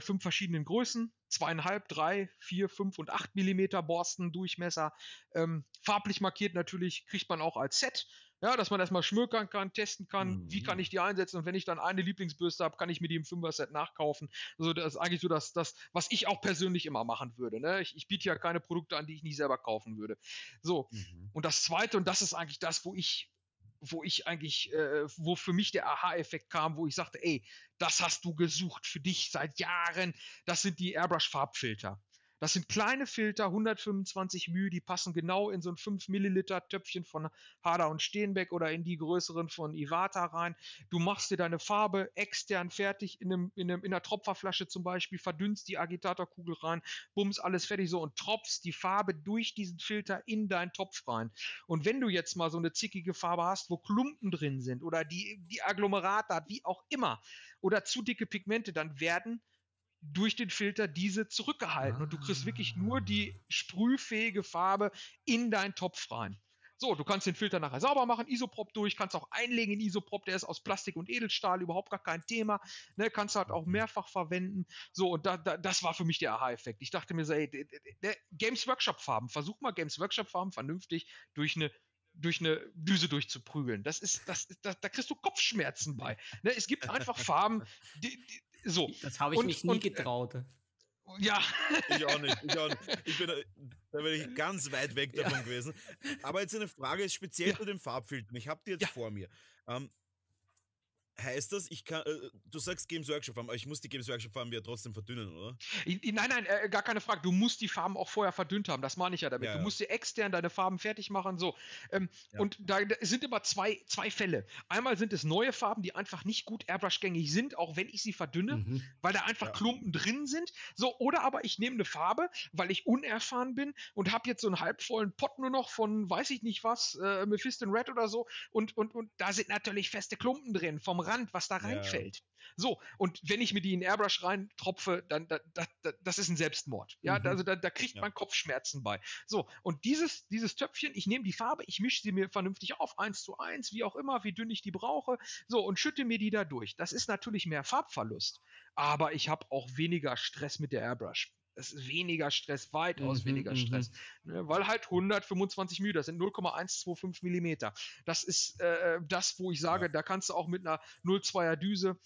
fünf verschiedenen Größen zweieinhalb, drei, vier, fünf und acht Millimeter Borstendurchmesser. Ähm, farblich markiert natürlich, kriegt man auch als Set. Ja, dass man erstmal schmökern kann, testen kann, mhm. wie kann ich die einsetzen und wenn ich dann eine Lieblingsbürste habe, kann ich mir die im Fünfer-Set nachkaufen. Also das ist eigentlich so das, das was ich auch persönlich immer machen würde. Ne? Ich, ich biete ja keine Produkte an, die ich nicht selber kaufen würde. So, mhm. und das Zweite, und das ist eigentlich das, wo ich wo ich eigentlich, äh, wo für mich der Aha-Effekt kam, wo ich sagte, ey, das hast du gesucht für dich seit Jahren. Das sind die Airbrush-Farbfilter. Das sind kleine Filter, 125 μ, die passen genau in so ein 5 Milliliter Töpfchen von Harder und Steenbeck oder in die größeren von Iwata rein. Du machst dir deine Farbe extern fertig in, einem, in, einem, in einer Tropferflasche zum Beispiel, verdünnst die Agitatorkugel rein, bums, alles fertig so und tropfst die Farbe durch diesen Filter in deinen Topf rein. Und wenn du jetzt mal so eine zickige Farbe hast, wo Klumpen drin sind oder die, die Agglomerate wie auch immer, oder zu dicke Pigmente, dann werden durch den Filter diese zurückgehalten und du kriegst wirklich nur die sprühfähige Farbe in deinen Topf rein. So, du kannst den Filter nachher sauber machen, Isoprop durch, kannst auch einlegen in Isoprop, der ist aus Plastik und Edelstahl, überhaupt gar kein Thema. Ne, kannst halt auch mehrfach verwenden. So, und da, da, das war für mich der Aha-Effekt. Ich dachte mir so, ey, der, der Games Workshop Farben, versuch mal Games Workshop Farben vernünftig durch eine durch eine Düse durchzuprügeln. Das ist, das, das, da kriegst du Kopfschmerzen bei. Ne, es gibt einfach Farben, die, die, so. Das habe ich und, mich nie und, äh, getraut. Ja. Ich auch nicht. Ich, auch nicht. ich bin, da bin ich ganz weit weg davon ja. gewesen. Aber jetzt eine Frage speziell ja. zu den Farbfiltern. Ich habe die jetzt ja. vor mir. Ähm, Heißt das, ich kann, äh, du sagst Games Workshop Farben, aber ich muss die Games Workshop Farben ja trotzdem verdünnen, oder? Nein, nein, äh, gar keine Frage. Du musst die Farben auch vorher verdünnt haben. Das meine ich ja damit. Ja, du musst dir extern deine Farben fertig machen. So. Ähm, ja. Und da, sind immer zwei, zwei Fälle. Einmal sind es neue Farben, die einfach nicht gut Airbrush-gängig sind, auch wenn ich sie verdünne, mhm. weil da einfach ja. Klumpen drin sind. So, oder aber ich nehme eine Farbe, weil ich unerfahren bin und habe jetzt so einen halbvollen Pot nur noch von, weiß ich nicht was, äh, Mephiston Red oder so. Und, und, und da sind natürlich feste Klumpen drin vom Rand, was da reinfällt. Ja. So, und wenn ich mir die in Airbrush reintropfe, dann da, da, da, das ist ein Selbstmord. Ja, mhm. also da, da kriegt ja. man Kopfschmerzen bei. So, und dieses, dieses Töpfchen, ich nehme die Farbe, ich mische sie mir vernünftig auf, eins zu eins, wie auch immer, wie dünn ich die brauche, so, und schütte mir die da durch. Das ist natürlich mehr Farbverlust, aber ich habe auch weniger Stress mit der Airbrush es ist weniger Stress, weitaus mhm, weniger mhm. Stress, ne, weil halt 125 μ, das sind 0,125 Millimeter. Das ist äh, das, wo ich sage, ja. da kannst du auch mit einer 0,2er Düse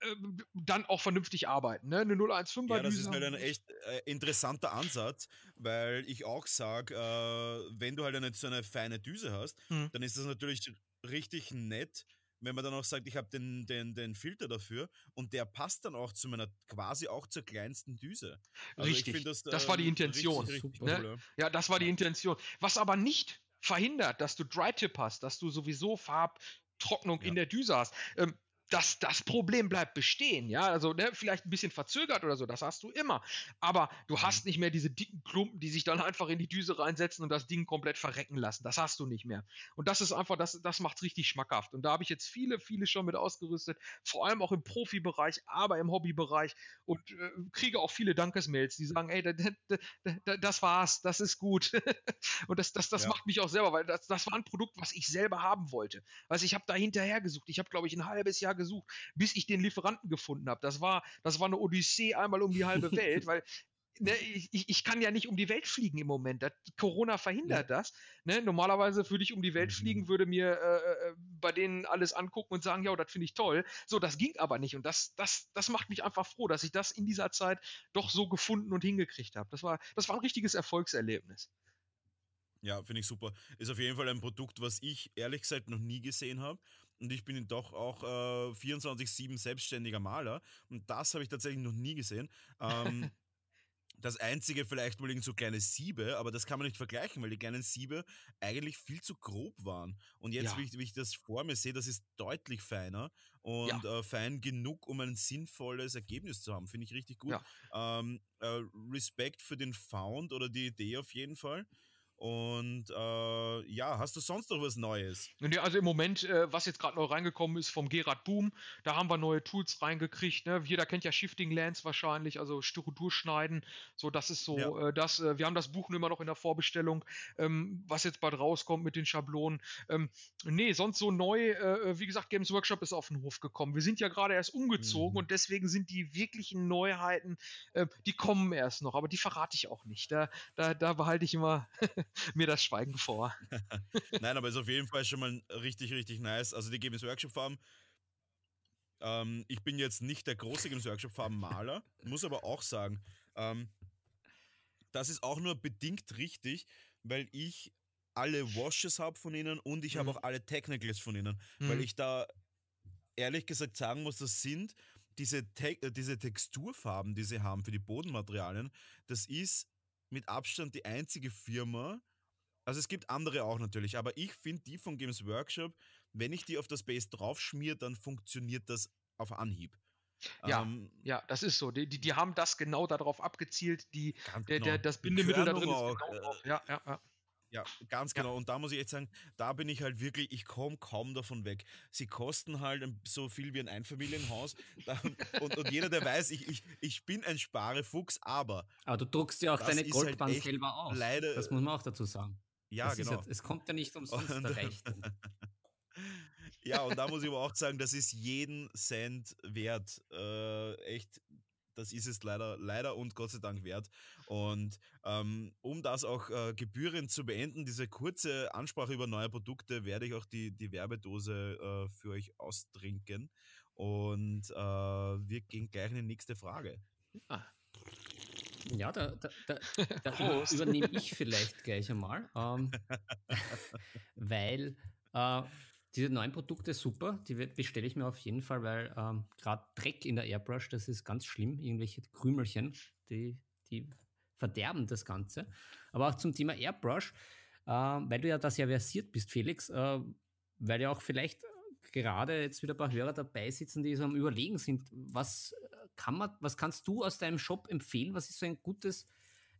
äh, dann auch vernünftig arbeiten. Ne? Eine 015er Ja, das ist halt ein echt äh, interessanter Ansatz, weil ich auch sage, äh, wenn du halt eine, so eine feine Düse hast, hm. dann ist das natürlich richtig nett, wenn man dann auch sagt, ich habe den, den, den Filter dafür und der passt dann auch zu meiner, quasi auch zur kleinsten Düse. Also richtig, das, das war die ähm, Intention. Richtig, richtig ne? cool, ja. ja, das war die Intention. Was aber nicht verhindert, dass du Dry-Tip hast, dass du sowieso Farbtrocknung ja. in der Düse hast. Ähm, das, das Problem bleibt bestehen, ja, also ne, vielleicht ein bisschen verzögert oder so, das hast du immer, aber du mhm. hast nicht mehr diese dicken Klumpen, die sich dann einfach in die Düse reinsetzen und das Ding komplett verrecken lassen, das hast du nicht mehr. Und das ist einfach, das, das macht richtig schmackhaft. Und da habe ich jetzt viele, viele schon mit ausgerüstet, vor allem auch im Profibereich, aber im Hobbybereich. Und äh, kriege auch viele Dankesmails, die sagen, ey, das war's, das ist gut. Und das, das, das ja. macht mich auch selber, weil das, das war ein Produkt, was ich selber haben wollte, also ich habe da hinterher gesucht, ich habe glaube ich ein halbes Jahr gesucht, bis ich den Lieferanten gefunden habe. Das war, das war eine Odyssee einmal um die halbe Welt, weil Ne, ich, ich, kann ja nicht um die Welt fliegen im Moment. Das, Corona verhindert ja. das. Ne? Normalerweise würde ich um die Welt mhm. fliegen, würde mir äh, äh, bei denen alles angucken und sagen, ja, das finde ich toll. So, das ging aber nicht. Und das, das, das macht mich einfach froh, dass ich das in dieser Zeit doch so gefunden und hingekriegt habe. Das war, das war ein richtiges Erfolgserlebnis. Ja, finde ich super. Ist auf jeden Fall ein Produkt, was ich ehrlich gesagt noch nie gesehen habe und ich bin doch auch äh, 24-7 selbstständiger Maler und das habe ich tatsächlich noch nie gesehen. Ähm, das einzige vielleicht mal so kleine Siebe, aber das kann man nicht vergleichen, weil die kleinen Siebe eigentlich viel zu grob waren. Und jetzt, ja. wie, ich, wie, ich, das vor mir sehe, das ist deutlich feiner und ja. äh, fein genug, um ein sinnvolles Ergebnis zu haben. Finde ich richtig gut. Ja. Ähm, äh, Respekt für den Found oder die Idee auf jeden Fall. Und äh, ja, hast du sonst noch was Neues? Ja, also im Moment, äh, was jetzt gerade neu reingekommen ist vom Gerard Boom, da haben wir neue Tools reingekriegt. Ne? Jeder kennt ja Shifting Lands wahrscheinlich, also Styrodur schneiden. So, das ist so, ja. äh, das, äh, wir haben das Buch immer noch in der Vorbestellung, ähm, was jetzt bald rauskommt mit den Schablonen. Ähm, nee, sonst so neu, äh, wie gesagt, Games Workshop ist auf den Hof gekommen. Wir sind ja gerade erst umgezogen mhm. und deswegen sind die wirklichen Neuheiten, äh, die kommen erst noch, aber die verrate ich auch nicht. Da, da, da behalte ich immer mir das Schweigen vor. Nein, aber ist auf jeden Fall schon mal richtig, richtig nice. Also die Games Workshop Farm. Ähm, ich bin jetzt nicht der große Games Workshop Farm Maler, muss aber auch sagen, ähm, das ist auch nur bedingt richtig, weil ich alle Washes habe von ihnen und ich mhm. habe auch alle Technicals von ihnen, mhm. weil ich da ehrlich gesagt sagen muss, das sind diese, Te äh, diese Texturfarben, die sie haben für die Bodenmaterialien, das ist mit Abstand die einzige Firma, also es gibt andere auch natürlich, aber ich finde die von Games Workshop, wenn ich die auf das Base draufschmiere, dann funktioniert das auf Anhieb. Ja, ähm, ja, das ist so. Die, die, die, haben das genau darauf abgezielt, die, der, der, genau. das Bindemittel da drin ist. Auch, genau äh, ja, ja, ja. Ja, ganz genau. Ja. Und da muss ich jetzt sagen, da bin ich halt wirklich, ich komme kaum davon weg. Sie kosten halt so viel wie ein Einfamilienhaus. und, und, jeder, der weiß, ich, ich, ich bin ein Sparefuchs, aber. Aber du druckst ja auch deine halt Goldbahn halt selber aus. Leider, das muss man auch dazu sagen. Ja, das genau. Ja, es kommt ja nicht umsonst und, der Rechten. ja, und da muss ich aber auch sagen, das ist jeden Cent wert. Äh, echt das ist es leider, leider und Gott sei Dank wert. Und ähm, um das auch äh, gebührend zu beenden, diese kurze Ansprache über neue Produkte, werde ich auch die, die Werbedose äh, für euch austrinken. Und äh, wir gehen gleich in die nächste Frage. Ah. Ja, da, da, da, da übernehme ich vielleicht gleich einmal, ähm, weil äh, diese neuen Produkte super, die bestelle ich mir auf jeden Fall, weil ähm, gerade Dreck in der Airbrush, das ist ganz schlimm. Irgendwelche Krümelchen, die, die verderben das Ganze. Aber auch zum Thema Airbrush, äh, weil du ja da sehr versiert bist, Felix, äh, weil ja auch vielleicht gerade jetzt wieder ein paar Hörer dabei sitzen, die so am Überlegen sind, was kann man, was kannst du aus deinem Shop empfehlen? Was ist so ein gutes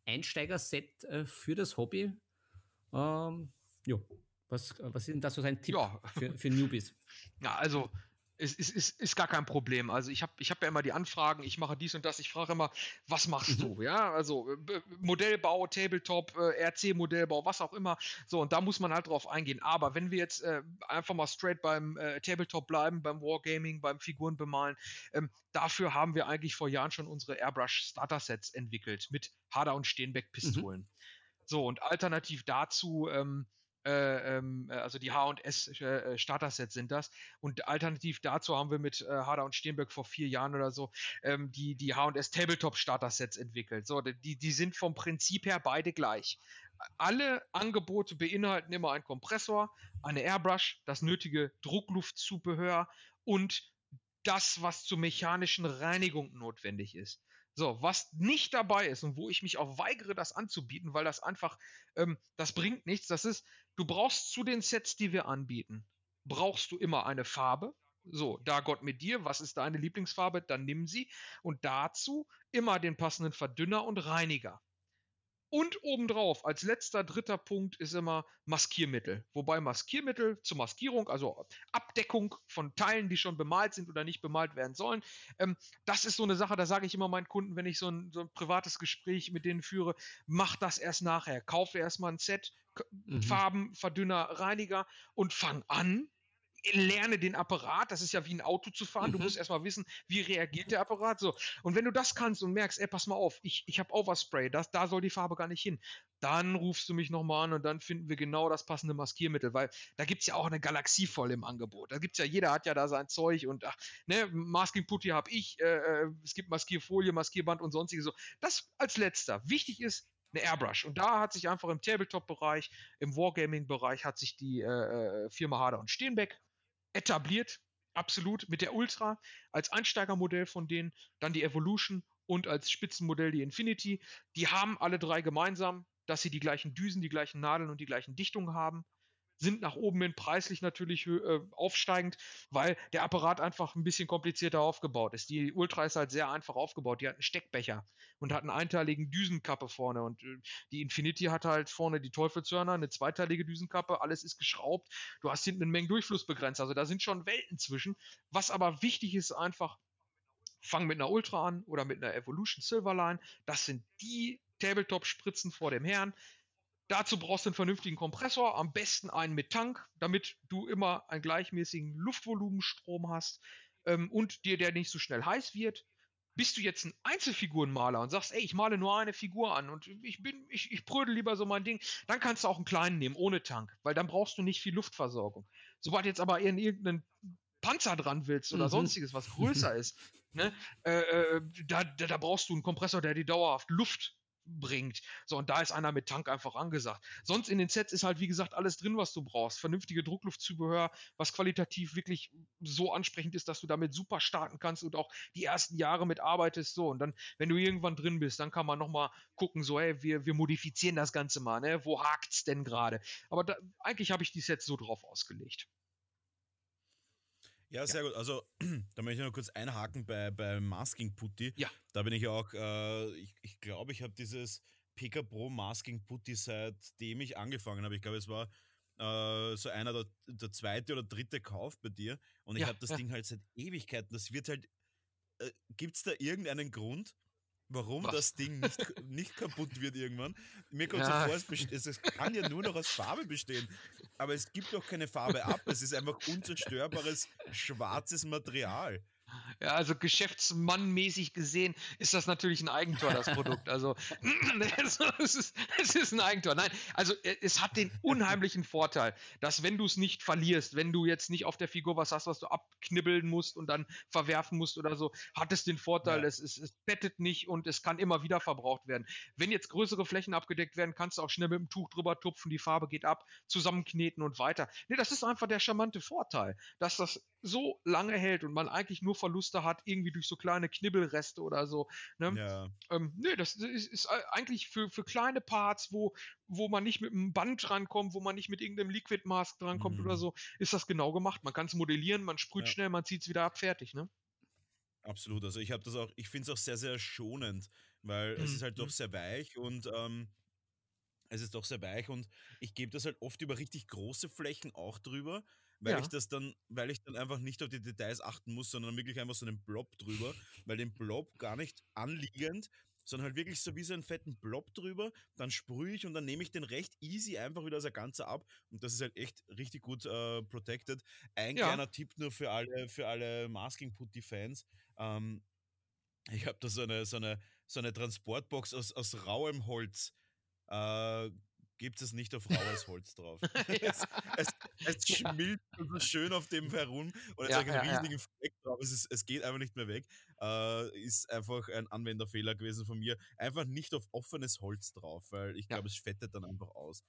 Einsteigerset äh, für das Hobby? Ähm, ja. Was, was ist denn da so sein Tipp ja. für, für Newbies? Ja, also es ist, ist, ist gar kein Problem. Also ich habe ich hab ja immer die Anfragen, ich mache dies und das, ich frage immer, was machst mhm. du? Ja, also äh, Modellbau, Tabletop, äh, RC-Modellbau, was auch immer. So, und da muss man halt drauf eingehen. Aber wenn wir jetzt äh, einfach mal straight beim äh, Tabletop bleiben, beim Wargaming, beim Figuren bemalen, ähm, dafür haben wir eigentlich vor Jahren schon unsere Airbrush Starter Sets entwickelt mit Hader und Steenbeck Pistolen. Mhm. So, und alternativ dazu ähm, äh, ähm, äh, also die H&S äh, Starter-Sets sind das. Und alternativ dazu haben wir mit äh, Harder und Steenberg vor vier Jahren oder so ähm, die, die H&S Tabletop Starter-Sets entwickelt. So, die, die sind vom Prinzip her beide gleich. Alle Angebote beinhalten immer einen Kompressor, eine Airbrush, das nötige Druckluftzubehör und das, was zur mechanischen Reinigung notwendig ist. So, was nicht dabei ist und wo ich mich auch weigere, das anzubieten, weil das einfach, ähm, das bringt nichts, das ist, du brauchst zu den Sets, die wir anbieten, brauchst du immer eine Farbe. So, da Gott mit dir, was ist deine Lieblingsfarbe? Dann nimm sie. Und dazu immer den passenden Verdünner und Reiniger. Und obendrauf, als letzter dritter Punkt, ist immer Maskiermittel. Wobei Maskiermittel zur Maskierung, also Abdeckung von Teilen, die schon bemalt sind oder nicht bemalt werden sollen, ähm, das ist so eine Sache, da sage ich immer meinen Kunden, wenn ich so ein, so ein privates Gespräch mit denen führe, mach das erst nachher. Kaufe erstmal ein Set, mhm. Farben, Verdünner, Reiniger und fang an, lerne den Apparat, das ist ja wie ein Auto zu fahren, mhm. du musst erstmal wissen, wie reagiert der Apparat so. Und wenn du das kannst und merkst, ey, pass mal auf, ich, ich habe Overspray, das, da soll die Farbe gar nicht hin, dann rufst du mich nochmal an und dann finden wir genau das passende Maskiermittel, weil da gibt es ja auch eine Galaxie voll im Angebot. Da gibt's ja, jeder hat ja da sein Zeug und ach, ne, Masking Putty habe ich, äh, äh, es gibt Maskierfolie, Maskierband und sonstige so. Das als letzter. Wichtig ist, eine Airbrush. Und da hat sich einfach im Tabletop-Bereich, im Wargaming-Bereich hat sich die äh, äh Firma Harder und Steenbeck etabliert, absolut mit der Ultra als Einsteigermodell von denen, dann die Evolution und als Spitzenmodell die Infinity. Die haben alle drei gemeinsam, dass sie die gleichen Düsen, die gleichen Nadeln und die gleichen Dichtungen haben sind nach oben hin preislich natürlich äh, aufsteigend, weil der Apparat einfach ein bisschen komplizierter aufgebaut ist. Die Ultra ist halt sehr einfach aufgebaut. Die hat einen Steckbecher und hat einen einteiligen Düsenkappe vorne und äh, die Infinity hat halt vorne die Teufelshörner, eine zweiteilige Düsenkappe, alles ist geschraubt. Du hast hinten einen Mengendurchflussbegrenzer, also da sind schon Welten zwischen. Was aber wichtig ist einfach, fang mit einer Ultra an oder mit einer Evolution Silverline. Das sind die Tabletop-Spritzen vor dem Herrn. Dazu brauchst du einen vernünftigen Kompressor, am besten einen mit Tank, damit du immer einen gleichmäßigen Luftvolumenstrom hast ähm, und dir der nicht so schnell heiß wird. Bist du jetzt ein Einzelfigurenmaler und sagst, ey, ich male nur eine Figur an und ich bin, ich, ich prödel lieber so mein Ding, dann kannst du auch einen kleinen nehmen, ohne Tank, weil dann brauchst du nicht viel Luftversorgung. Sobald jetzt aber in irgendeinen Panzer dran willst oder mhm. sonstiges, was größer ist, ne, äh, äh, da, da, da brauchst du einen Kompressor, der die dauerhaft Luft bringt. So, und da ist einer mit Tank einfach angesagt. Sonst in den Sets ist halt, wie gesagt, alles drin, was du brauchst. Vernünftige Druckluftzubehör, was qualitativ wirklich so ansprechend ist, dass du damit super starten kannst und auch die ersten Jahre mitarbeitest. So, und dann, wenn du irgendwann drin bist, dann kann man nochmal gucken, so, hey, wir, wir modifizieren das Ganze mal, ne? Wo hakt's denn gerade? Aber da, eigentlich habe ich die Sets so drauf ausgelegt. Ja, sehr ja. gut. Also, da möchte ich noch kurz einhaken bei, bei Masking Putty. Ja. Da bin ich auch, äh, ich glaube, ich, glaub, ich habe dieses PK Pro Masking Putty seitdem ich angefangen habe. Ich glaube, es war äh, so einer der, der, zweite oder dritte Kauf bei dir. Und ich ja, habe das ja. Ding halt seit Ewigkeiten. Das wird halt, äh, gibt es da irgendeinen Grund, warum Was? das Ding nicht, nicht kaputt wird irgendwann. Mir kommt ja. so vor, es, es, kann ja nur noch aus Farbe bestehen. Aber es gibt doch keine Farbe ab. Es ist einfach unzerstörbares schwarzes Material. Ja, also geschäftsmannmäßig gesehen ist das natürlich ein Eigentor, das Produkt. Also es ist, es ist ein Eigentor. Nein, also äh, es hat den unheimlichen Vorteil, dass wenn du es nicht verlierst, wenn du jetzt nicht auf der Figur was hast, was du abknibbeln musst und dann verwerfen musst oder so, hat es den Vorteil, ja. es, es, es bettet nicht und es kann immer wieder verbraucht werden. Wenn jetzt größere Flächen abgedeckt werden, kannst du auch schnell mit dem Tuch drüber tupfen, die Farbe geht ab, zusammenkneten und weiter. Nee, das ist einfach der charmante Vorteil, dass das so lange hält und man eigentlich nur Verluste hat, irgendwie durch so kleine Knibbelreste oder so. Ne? Ja. Ähm, nee, das ist, ist, eigentlich für, für kleine Parts, wo, wo man nicht mit einem Band drankommt, wo man nicht mit irgendeinem Liquid Mask drankommt mhm. oder so, ist das genau gemacht. Man kann es modellieren, man sprüht ja. schnell, man zieht es wieder ab, fertig, ne? Absolut. Also ich habe das auch, ich finde es auch sehr, sehr schonend, weil mhm. es ist halt doch mhm. sehr weich und ähm, es ist doch sehr weich und ich gebe das halt oft über richtig große Flächen auch drüber weil ja. ich das dann, weil ich dann einfach nicht auf die Details achten muss, sondern wirklich einfach so einen Blob drüber, weil den Blob gar nicht anliegend, sondern halt wirklich so wie so einen fetten Blob drüber, dann sprühe ich und dann nehme ich den recht easy einfach wieder als ein Ganzer ab und das ist halt echt richtig gut äh, protected. Ein ja. kleiner Tipp nur für alle, für alle Masking Putty Fans. Ähm, ich habe da so eine, so eine, so eine Transportbox aus, aus rauem Holz. Äh, gibt es nicht auf raues Holz drauf. es, es, es, schmilzt so schön auf dem herum und es ja, hat einen ja, riesigen Fleck drauf. Es, ist, es geht einfach nicht mehr weg. Äh, ist einfach ein Anwenderfehler gewesen von mir. Einfach nicht auf offenes Holz drauf, weil ich glaube, es fettet dann einfach aus.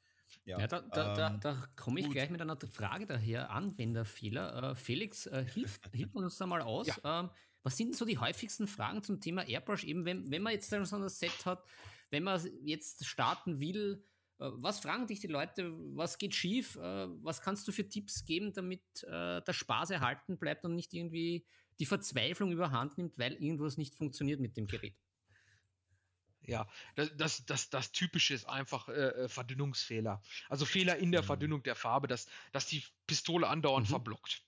Ja, ja da, da, ähm, da, da komme ich gut. gleich mit einer Frage daher. Anwenderfehler. Äh, Felix, äh, hilf, hilf uns da mal aus. Ähm, was sind so die häufigsten Fragen zum Thema Airbrush? Eben, wenn, wenn man jetzt so ein Set hat, wenn man jetzt starten will, was fragen dich die Leute? Was geht schief? Äh, was kannst du für Tipps geben, damit äh, der Spaß erhalten bleibt und nicht irgendwie die Verzweiflung überhand nimmt, weil irgendwas nicht funktioniert mit dem Gerät? Ja, das, das, das, das Typische ist einfach äh, Verdünnungsfehler. Also Fehler in der mhm. Verdünnung der Farbe, dass, dass die Pistole andauernd mhm. verblockt.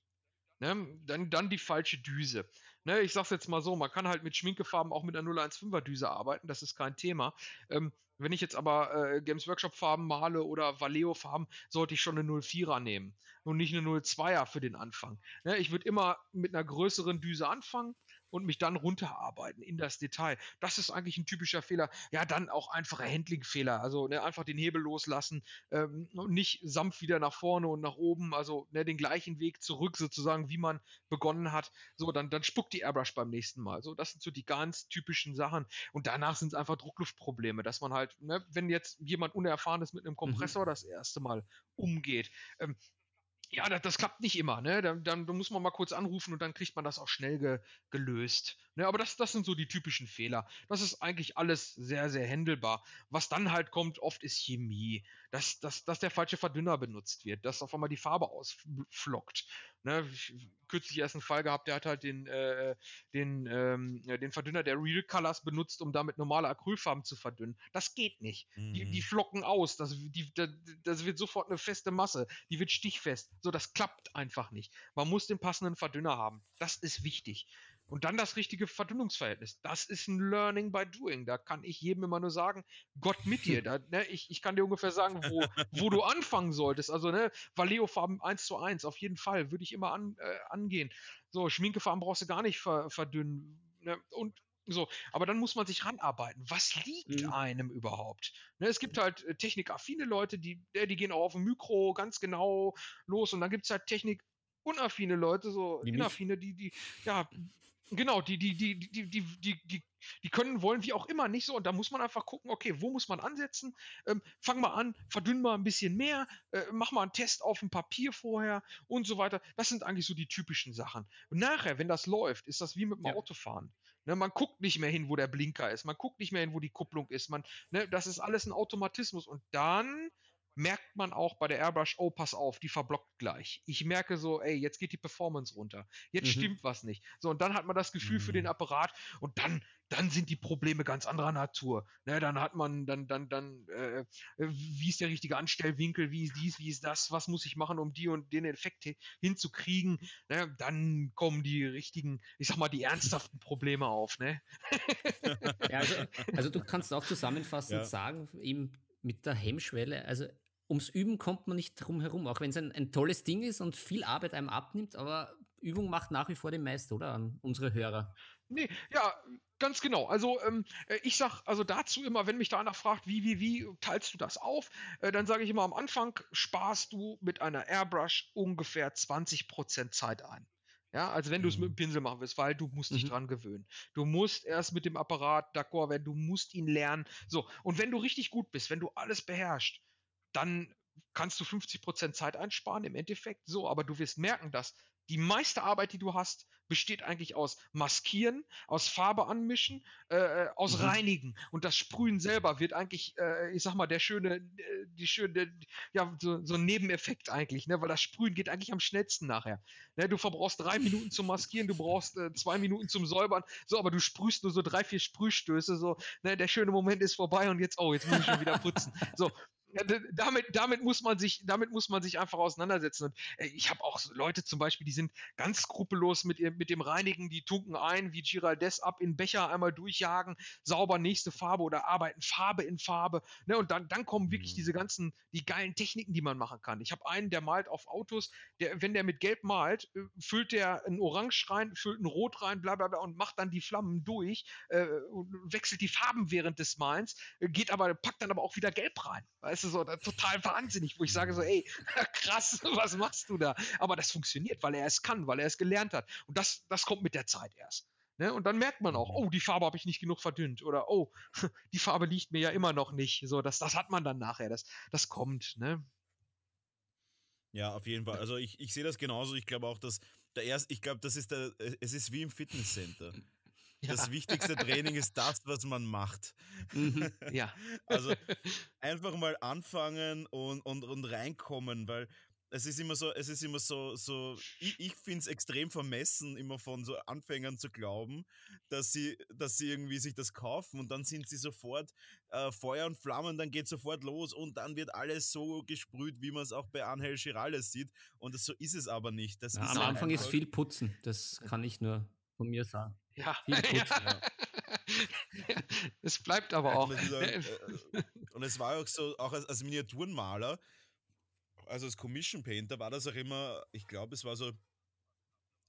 Ne? Dann, dann die falsche Düse. Ne? Ich sag's jetzt mal so, man kann halt mit Schminkefarben auch mit einer 015er Düse arbeiten, das ist kein Thema. Ähm, wenn ich jetzt aber äh, Games Workshop Farben male oder Vallejo Farben, sollte ich schon eine 04er nehmen und nicht eine 02er für den Anfang. Ne? Ich würde immer mit einer größeren Düse anfangen und mich dann runterarbeiten in das Detail. Das ist eigentlich ein typischer Fehler. Ja, dann auch einfache Handling-Fehler. Also ne, einfach den Hebel loslassen ähm, und nicht sanft wieder nach vorne und nach oben. Also ne, den gleichen Weg zurück sozusagen, wie man begonnen hat. So, dann, dann spuckt die Airbrush beim nächsten Mal. So, das sind so die ganz typischen Sachen. Und danach sind es einfach Druckluftprobleme, dass man halt, ne, wenn jetzt jemand Unerfahrenes mit einem mhm. Kompressor mhm. das erste Mal umgeht, ähm, ja, das, das, klappt nicht immer, ne? Dann, dann, muss man mal kurz anrufen und dann kriegt man das auch schnell ge, gelöst. Ne? Aber das, das sind so die typischen Fehler. Das ist eigentlich alles sehr, sehr händelbar. Was dann halt kommt, oft ist Chemie. Dass, dass, dass der falsche Verdünner benutzt wird, dass auf einmal die Farbe ausflockt. Ne? Ich, kürzlich erst einen Fall gehabt, der hat halt den, äh, den, ähm, den Verdünner der Real Colors benutzt, um damit normale Acrylfarben zu verdünnen. Das geht nicht. Mhm. Die, die mhm. flocken aus. Das, die, das wird sofort eine feste Masse. Die wird stichfest. So, das klappt einfach nicht. Man muss den passenden Verdünner haben. Das ist wichtig. Und dann das richtige Verdünnungsverhältnis. Das ist ein Learning by Doing. Da kann ich jedem immer nur sagen, Gott mit dir. Da, ne, ich, ich kann dir ungefähr sagen, wo, wo du anfangen solltest. Also, ne, Vallejo-Farben 1 zu 1, auf jeden Fall, würde ich immer an, äh, angehen. So, Schminkefarben brauchst du gar nicht ver, verdünnen. Ne? Und so, aber dann muss man sich ranarbeiten. Was liegt mhm. einem überhaupt? Ne, es gibt halt äh, technikaffine Leute, die, die gehen auch auf dem Mikro ganz genau los und dann gibt es halt Technik unaffine Leute, so Wie inaffine, die, die, ja, Genau, die, die, die, die, die, die, die, die können, wollen wie auch immer nicht so. Und da muss man einfach gucken, okay, wo muss man ansetzen? Ähm, fang mal an, verdünn mal ein bisschen mehr, äh, mach mal einen Test auf dem Papier vorher und so weiter. Das sind eigentlich so die typischen Sachen. Und nachher, wenn das läuft, ist das wie mit dem ja. Autofahren. Ne, man guckt nicht mehr hin, wo der Blinker ist. Man guckt nicht mehr hin, wo die Kupplung ist. Man, ne, das ist alles ein Automatismus. Und dann merkt man auch bei der Airbrush, oh, pass auf, die verblockt gleich. Ich merke so, ey, jetzt geht die Performance runter. Jetzt mhm. stimmt was nicht. So, und dann hat man das Gefühl mhm. für den mhm. Apparat und dann, dann sind die Probleme ganz anderer Natur. Ne, dann hat man, dann, dann, dann, äh, wie ist der richtige Anstellwinkel, wie ist dies, wie ist das, was muss ich machen, um die und den Effekt hinzukriegen. Ne, dann kommen die richtigen, ich sag mal, die ernsthaften Probleme auf, ne? ja, also, also du kannst auch zusammenfassend ja. sagen, eben mit der Hemmschwelle, also ums Üben kommt man nicht drum herum, auch wenn es ein, ein tolles Ding ist und viel Arbeit einem abnimmt, aber Übung macht nach wie vor den Meister, oder? An unsere Hörer. Nee, ja, ganz genau. Also ähm, äh, ich sag also dazu immer, wenn mich da einer fragt, wie, wie, wie teilst du das auf, äh, dann sage ich immer am Anfang, sparst du mit einer Airbrush ungefähr 20% Zeit ein. Ja, also wenn du es mit dem mhm. Pinsel machen willst, weil du musst dich mhm. dran gewöhnen. Du musst erst mit dem Apparat d'accord werden, du musst ihn lernen. So, und wenn du richtig gut bist, wenn du alles beherrschst, dann kannst du 50% Zeit einsparen im Endeffekt. So, aber du wirst merken, dass die meiste Arbeit, die du hast, besteht eigentlich aus Maskieren, aus Farbe anmischen, äh, äh, aus mhm. Reinigen. Und das Sprühen selber wird eigentlich, äh, ich sag mal, der schöne, die schöne, ja, so, so ein Nebeneffekt eigentlich, ne? Weil das Sprühen geht eigentlich am schnellsten nachher. Ne? Du verbrauchst drei Minuten zum Maskieren, du brauchst äh, zwei Minuten zum Säubern, so, aber du sprühst nur so drei, vier Sprühstöße, so, ne? Der schöne Moment ist vorbei und jetzt, oh, jetzt muss ich schon wieder putzen. So, damit, damit, muss man sich, damit muss man sich einfach auseinandersetzen. Und äh, ich habe auch Leute zum Beispiel, die sind ganz skrupellos mit, mit dem Reinigen, die tunken ein, wie Giraldes ab in Becher einmal durchjagen, sauber nächste Farbe oder arbeiten Farbe in Farbe. Ne? Und dann, dann kommen wirklich mhm. diese ganzen, die geilen Techniken, die man machen kann. Ich habe einen, der malt auf Autos, der, wenn der mit Gelb malt, äh, füllt der ein Orange rein, füllt ein Rot rein, bla bla bla und macht dann die Flammen durch äh, und wechselt die Farben während des Malens, äh, geht aber, packt dann aber auch wieder Gelb rein. Weißt weißt du, so total wahnsinnig, wo ich sage so, ey, krass, was machst du da? Aber das funktioniert, weil er es kann, weil er es gelernt hat. Und das, das kommt mit der Zeit erst. Ne? Und dann merkt man auch, mhm. oh, die Farbe habe ich nicht genug verdünnt oder oh, die Farbe liegt mir ja immer noch nicht. So, das, das hat man dann nachher, das, das kommt. Ne? Ja, auf jeden Fall. Also ich, ich sehe das genauso. Ich glaube auch, dass der erste, ich glaube, das ist der, es ist wie im Fitnesscenter. Ja. Das wichtigste Training ist das, was man macht. Mhm, ja. Also einfach mal anfangen und, und, und reinkommen, weil es ist immer so, es ist immer so, so ich, ich finde es extrem vermessen, immer von so Anfängern zu glauben, dass sie, dass sie irgendwie sich das kaufen und dann sind sie sofort äh, Feuer und Flammen, dann geht sofort los und dann wird alles so gesprüht, wie man es auch bei Angel Girales sieht. Und das, so ist es aber nicht. Ja, am Anfang ist viel Putzen, das kann ich nur von mir sagen. Ja, viel Putzen, ja. es bleibt aber auch. Und, äh, und es war auch so, auch als, als Miniaturenmaler, also als Commission Painter war das auch immer, ich glaube, es war so,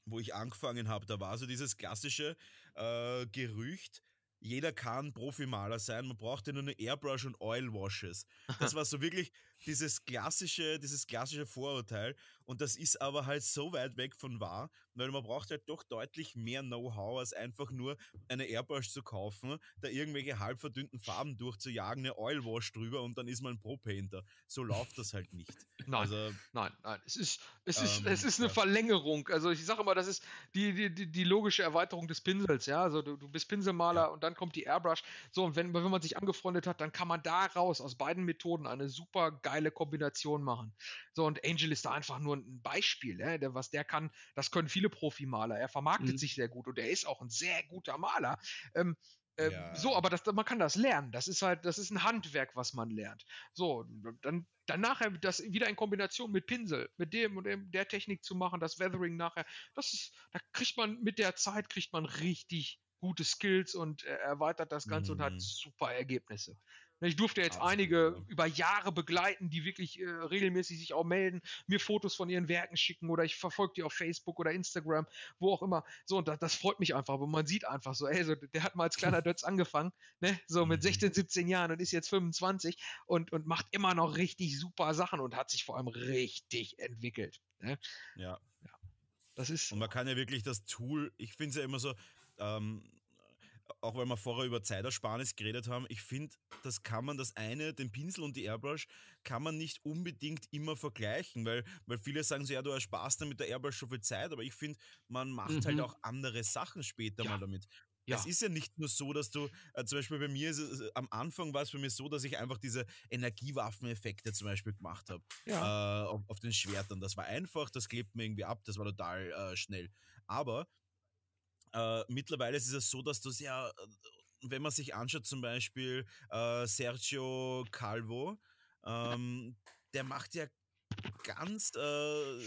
wo ich angefangen habe, da war so dieses klassische äh, Gerücht, jeder kann Profimaler sein, man braucht ja nur eine Airbrush und Oil Washes. Das war so wirklich dieses klassische, dieses klassische Vorurteil. Und das ist aber halt so weit weg von wahr, weil man braucht halt doch deutlich mehr Know-how, als einfach nur eine Airbrush zu kaufen, da irgendwelche halb verdünnten Farben durchzujagen, eine Oil Wash drüber und dann ist man ein Pro-Painter. So läuft das halt nicht. Nein, also, nein, nein. Es ist, es ist, ähm, es ist eine ja. Verlängerung. Also ich sage immer, das ist die, die, die, die, logische Erweiterung des Pinsels. Ja, also du, du bist Pinselmaler ja. und dann kommt die Airbrush. So, und wenn, wenn man sich angefreundet hat, dann kann man daraus aus beiden Methoden eine super geile Kombination machen. So, und Angel ist da einfach nur ein Beispiel. Ja? Der, was der kann, das können viele Profimaler. Er vermarktet mhm. sich sehr gut und er ist auch ein sehr guter Maler. Ähm, äh, ja. So, aber das, man kann das lernen. Das ist halt, das ist ein Handwerk, was man lernt. So, dann, dann nachher das wieder in Kombination mit Pinsel, mit dem und dem, der Technik zu machen, das Weathering nachher, das ist, da kriegt man mit der Zeit kriegt man richtig gute Skills und äh, erweitert das Ganze mhm. und hat mhm. super Ergebnisse. Ne, ich durfte jetzt Absolut. einige über Jahre begleiten, die wirklich äh, regelmäßig sich auch melden, mir Fotos von ihren Werken schicken oder ich verfolge die auf Facebook oder Instagram, wo auch immer. So, und das, das freut mich einfach, aber man sieht einfach so, ey, so, der hat mal als kleiner Dötz angefangen, ne, so mit 16, mhm. 17 Jahren und ist jetzt 25 und, und macht immer noch richtig super Sachen und hat sich vor allem richtig entwickelt. Ne? Ja. ja. Das ist. Und man kann ja wirklich das Tool, ich finde es ja immer so, ähm, auch weil wir vorher über Zeitersparnis geredet haben, ich finde, das kann man das eine, den Pinsel und die Airbrush, kann man nicht unbedingt immer vergleichen, weil, weil viele sagen so, ja, du ersparst dann mit der Airbrush schon viel Zeit, aber ich finde, man macht halt mhm. halt auch andere Sachen später ja. mal damit. Ja. Es ist ja nicht nur so, dass du, äh, zum Beispiel bei mir, ist es, äh, am Anfang war es bei mir so, dass ich einfach diese Energiewaffeneffekte zum Beispiel gemacht habe ja. äh, auf, auf, den Schwertern. Das war einfach, das klebt mir irgendwie ab, das war total äh, schnell. Aber äh, mittlerweile ist es so, dass du es ja, wenn man sich anschaut, zum Beispiel äh, Sergio Calvo, ähm, der macht ja ganz, äh,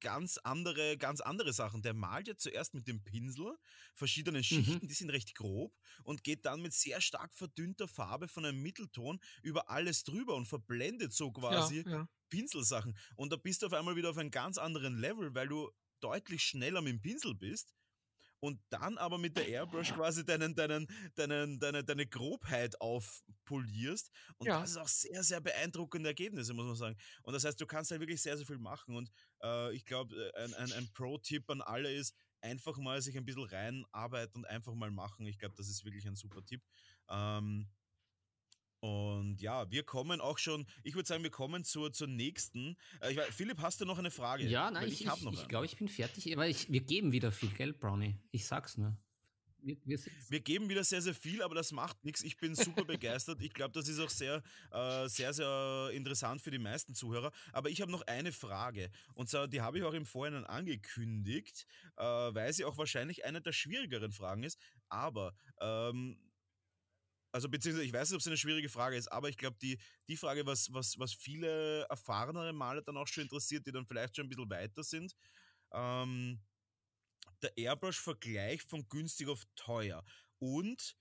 ganz andere, ganz andere Sachen. Der malt ja zuerst mit dem Pinsel verschiedene mhm. Schichten, mhm. die sind recht grob und geht dann mit sehr stark verdünnter Farbe von einem Mittelton über alles drüber und verblendet so quasi ja, ja. Pinselsachen. Und da bist du auf einmal wieder auf einem ganz anderen Level, weil du deutlich schneller mit dem Pinsel bist und dann aber mit der Airbrush quasi deinen, deinen, deinen, deine, deine Grobheit aufpolierst. Und ja. das ist auch sehr, sehr beeindruckende Ergebnisse, muss man sagen. Und das heißt, du kannst halt wirklich sehr, sehr viel machen. Und äh, ich glaube, äh, ein, ein, ein Pro-Tipp an alle ist, einfach mal sich ein bisschen reinarbeiten und einfach mal machen. Ich glaube, das ist wirklich ein super Tipp. Ähm, und ja, wir kommen auch schon, ich würde sagen, wir kommen zur, zur nächsten. Äh, weiß, Philipp, hast du noch eine Frage? Ja, nein, ich, ich, ich, ich glaube, ich bin fertig, aber ich, wir geben wieder viel Geld, Brownie. Ich sag's nur. Wir, wir, wir, geben wieder sehr, sehr viel, aber das macht nichts. Ich bin super begeistert. Ich glaube, das ist auch sehr, äh, sehr, sehr interessant für die meisten Zuhörer. Aber ich habe noch eine Frage. Und zwar, die habe ich auch im Vorhinein angekündigt, äh, weil sie auch wahrscheinlich eine der schwierigeren Fragen ist. Aber ähm, also beziehungsweise ich weiß nicht, ob es eine schwierige Frage ist, aber ich glaube, die, die Frage, was, was, was viele erfahrenere Maler dann auch schon interessiert, die dann vielleicht schon ein bisschen weiter sind, ähm, der Airbrush-Vergleich von günstig auf teuer. Und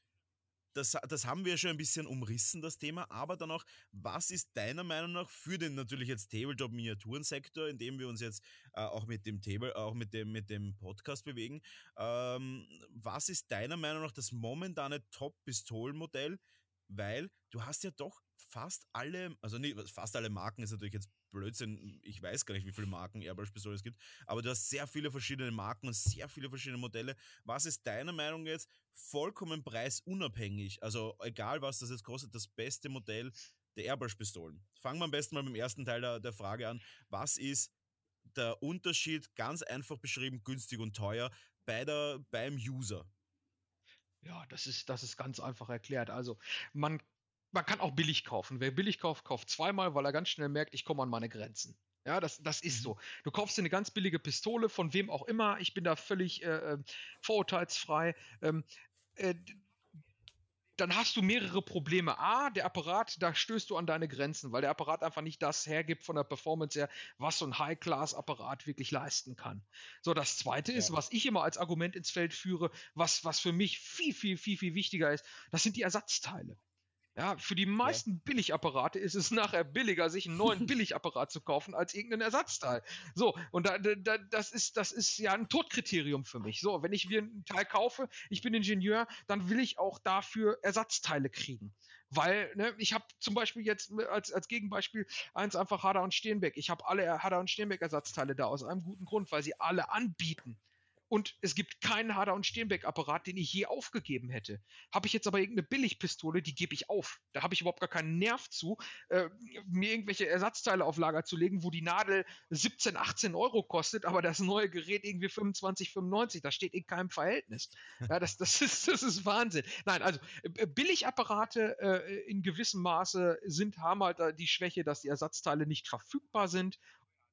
das, das haben wir schon ein bisschen umrissen, das Thema, aber dann auch, was ist deiner Meinung nach für den natürlich jetzt Tabletop-Miniaturensektor, in dem wir uns jetzt äh, auch mit dem Table, auch mit dem, mit dem Podcast bewegen, ähm, was ist deiner Meinung nach das momentane Top-Pistolenmodell? Weil du hast ja doch fast alle, also nicht fast alle Marken ist natürlich jetzt Blödsinn, ich weiß gar nicht, wie viele Marken Airbrush-Pistolen es gibt, aber du hast sehr viele verschiedene Marken und sehr viele verschiedene Modelle. Was ist deiner Meinung jetzt vollkommen preisunabhängig, also egal was das jetzt kostet, das beste Modell der Airbrush-Pistolen? Fangen wir am besten mal mit dem ersten Teil der, der Frage an. Was ist der Unterschied, ganz einfach beschrieben, günstig und teuer, bei der, beim User? Ja, das ist, das ist ganz einfach erklärt. Also man, man kann auch billig kaufen. Wer billig kauft, kauft zweimal, weil er ganz schnell merkt, ich komme an meine Grenzen. Ja, das, das ist mhm. so. Du kaufst dir eine ganz billige Pistole, von wem auch immer. Ich bin da völlig äh, äh vorurteilsfrei. Ähm, äh, dann hast du mehrere Probleme. A, der Apparat, da stößt du an deine Grenzen, weil der Apparat einfach nicht das hergibt von der Performance her, was so ein High-Class-Apparat wirklich leisten kann. So, das zweite ja. ist, was ich immer als Argument ins Feld führe, was, was für mich viel, viel, viel, viel wichtiger ist, das sind die Ersatzteile. Ja, für die meisten ja. Billigapparate ist es nachher billiger, sich einen neuen Billigapparat zu kaufen, als irgendein Ersatzteil. So, und da, da, das, ist, das ist ja ein Todkriterium für mich. So, wenn ich mir ein Teil kaufe, ich bin Ingenieur, dann will ich auch dafür Ersatzteile kriegen. Weil, ne, ich habe zum Beispiel jetzt als, als Gegenbeispiel eins einfach Hader und Steenbeck. Ich habe alle Hader und Steenbeck Ersatzteile da aus einem guten Grund, weil sie alle anbieten. Und es gibt keinen Hader- und Steenbeck-Apparat, den ich je aufgegeben hätte. Habe ich jetzt aber irgendeine Billigpistole, die gebe ich auf. Da habe ich überhaupt gar keinen Nerv zu, äh, mir irgendwelche Ersatzteile auf Lager zu legen, wo die Nadel 17, 18 Euro kostet, aber das neue Gerät irgendwie 25, 95. Das steht in keinem Verhältnis. Ja, das, das, ist, das ist Wahnsinn. Nein, also äh, Billigapparate äh, in gewissem Maße sind, haben halt die Schwäche, dass die Ersatzteile nicht verfügbar sind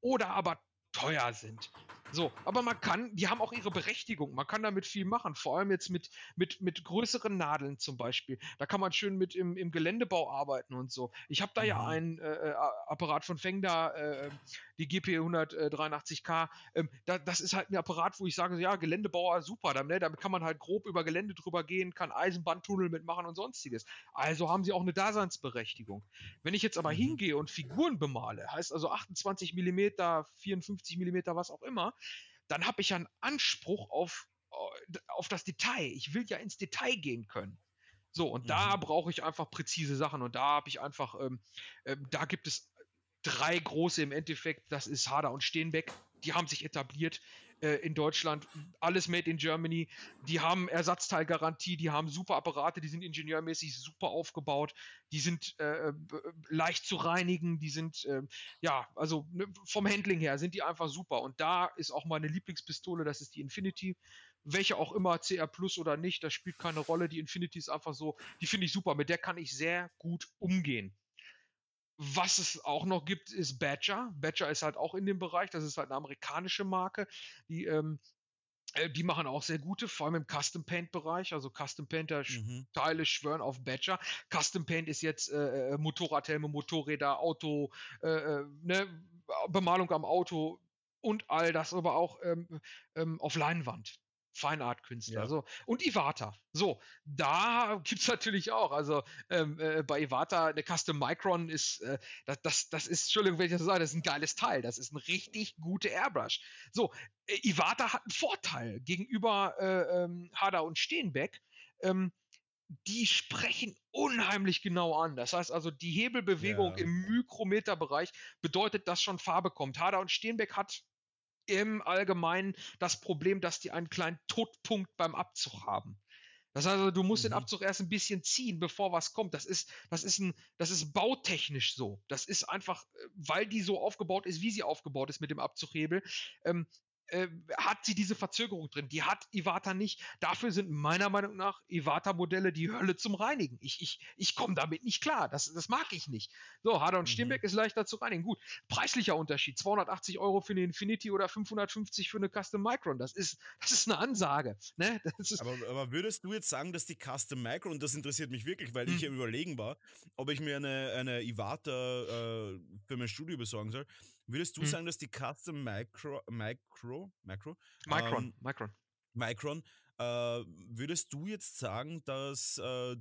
oder aber teuer sind. So, aber man kann, die haben auch ihre Berechtigung. Man kann damit viel machen. Vor allem jetzt mit, mit, mit größeren Nadeln zum Beispiel. Da kann man schön mit im, im Geländebau arbeiten und so. Ich habe da mhm. ja einen äh, äh Apparat von Fengda, äh, die GP 183K. Ähm, da, das ist halt ein Apparat, wo ich sage, ja, Geländebauer, super. Damit, ne, damit kann man halt grob über Gelände drüber gehen, kann Eisenbahntunnel mitmachen und sonstiges. Also haben sie auch eine Daseinsberechtigung. Wenn ich jetzt aber mhm. hingehe und Figuren bemale, heißt also 28 mm, 54 mm, was auch immer, dann habe ich ja einen Anspruch auf, äh, auf das Detail. Ich will ja ins Detail gehen können. So, und mhm. da brauche ich einfach präzise Sachen und da habe ich einfach, ähm, äh, da gibt es drei große im Endeffekt, das ist Hader und Steenbeck, die haben sich etabliert äh, in Deutschland, alles made in Germany, die haben Ersatzteilgarantie, die haben super Apparate, die sind ingenieurmäßig super aufgebaut, die sind äh, leicht zu reinigen, die sind, äh, ja, also ne, vom Handling her sind die einfach super. Und da ist auch meine Lieblingspistole, das ist die Infinity, welche auch immer, CR Plus oder nicht, das spielt keine Rolle, die Infinity ist einfach so, die finde ich super, mit der kann ich sehr gut umgehen. Was es auch noch gibt, ist Badger. Badger ist halt auch in dem Bereich, das ist halt eine amerikanische Marke, die, ähm, äh, die machen auch sehr gute, vor allem im Custom Paint Bereich. Also Custom Painter mhm. Teile schwören auf Badger. Custom Paint ist jetzt äh, äh Motorradhelme, Motorräder, Auto, äh, äh, ne, Bemalung am Auto und all das, aber auch ähm, ähm, auf Leinwand. Fine Art Künstler. Ja. So. Und Iwata. So, da gibt es natürlich auch. Also ähm, äh, bei Iwata, eine Custom Micron ist, äh, das, das, das ist, Entschuldigung, wenn ich das so sage, das ist ein geiles Teil. Das ist ein richtig gute Airbrush. So, äh, Iwata hat einen Vorteil gegenüber äh, ähm, Hada und Steenbeck. Ähm, die sprechen unheimlich genau an. Das heißt also, die Hebelbewegung ja. im Mikrometerbereich bedeutet, dass schon Farbe kommt. Hader und Steenbeck hat im Allgemeinen das Problem, dass die einen kleinen Todpunkt beim Abzug haben. Das heißt also, du musst mhm. den Abzug erst ein bisschen ziehen, bevor was kommt. Das ist, das ist ein, das ist bautechnisch so. Das ist einfach, äh, weil die so aufgebaut ist, wie sie aufgebaut ist mit dem Abzughebel, ähm, äh, hat sie diese Verzögerung drin. Die hat Iwata nicht. Dafür sind meiner Meinung nach Iwata-Modelle die Hölle zum Reinigen. Ich, ich, ich komme damit nicht klar. Das, das mag ich nicht. So, Harder und mhm. Steenbeck ist leichter zu reinigen. Gut, preislicher Unterschied. 280 Euro für eine Infinity oder 550 für eine Custom Micron. Das ist, das ist eine Ansage. Ne? Ist aber, aber, würdest du jetzt sagen, dass die Custom Micron, und das interessiert mich wirklich, weil mhm. ich ja überlegen war, ob ich mir eine, eine Iwata äh, für mein Studio besorgen soll, Würdest du hm. sagen, dass die Custom Micro, Micro, Micro, Micron, ähm, Micron, Micron, äh, würdest du jetzt sagen, dass äh,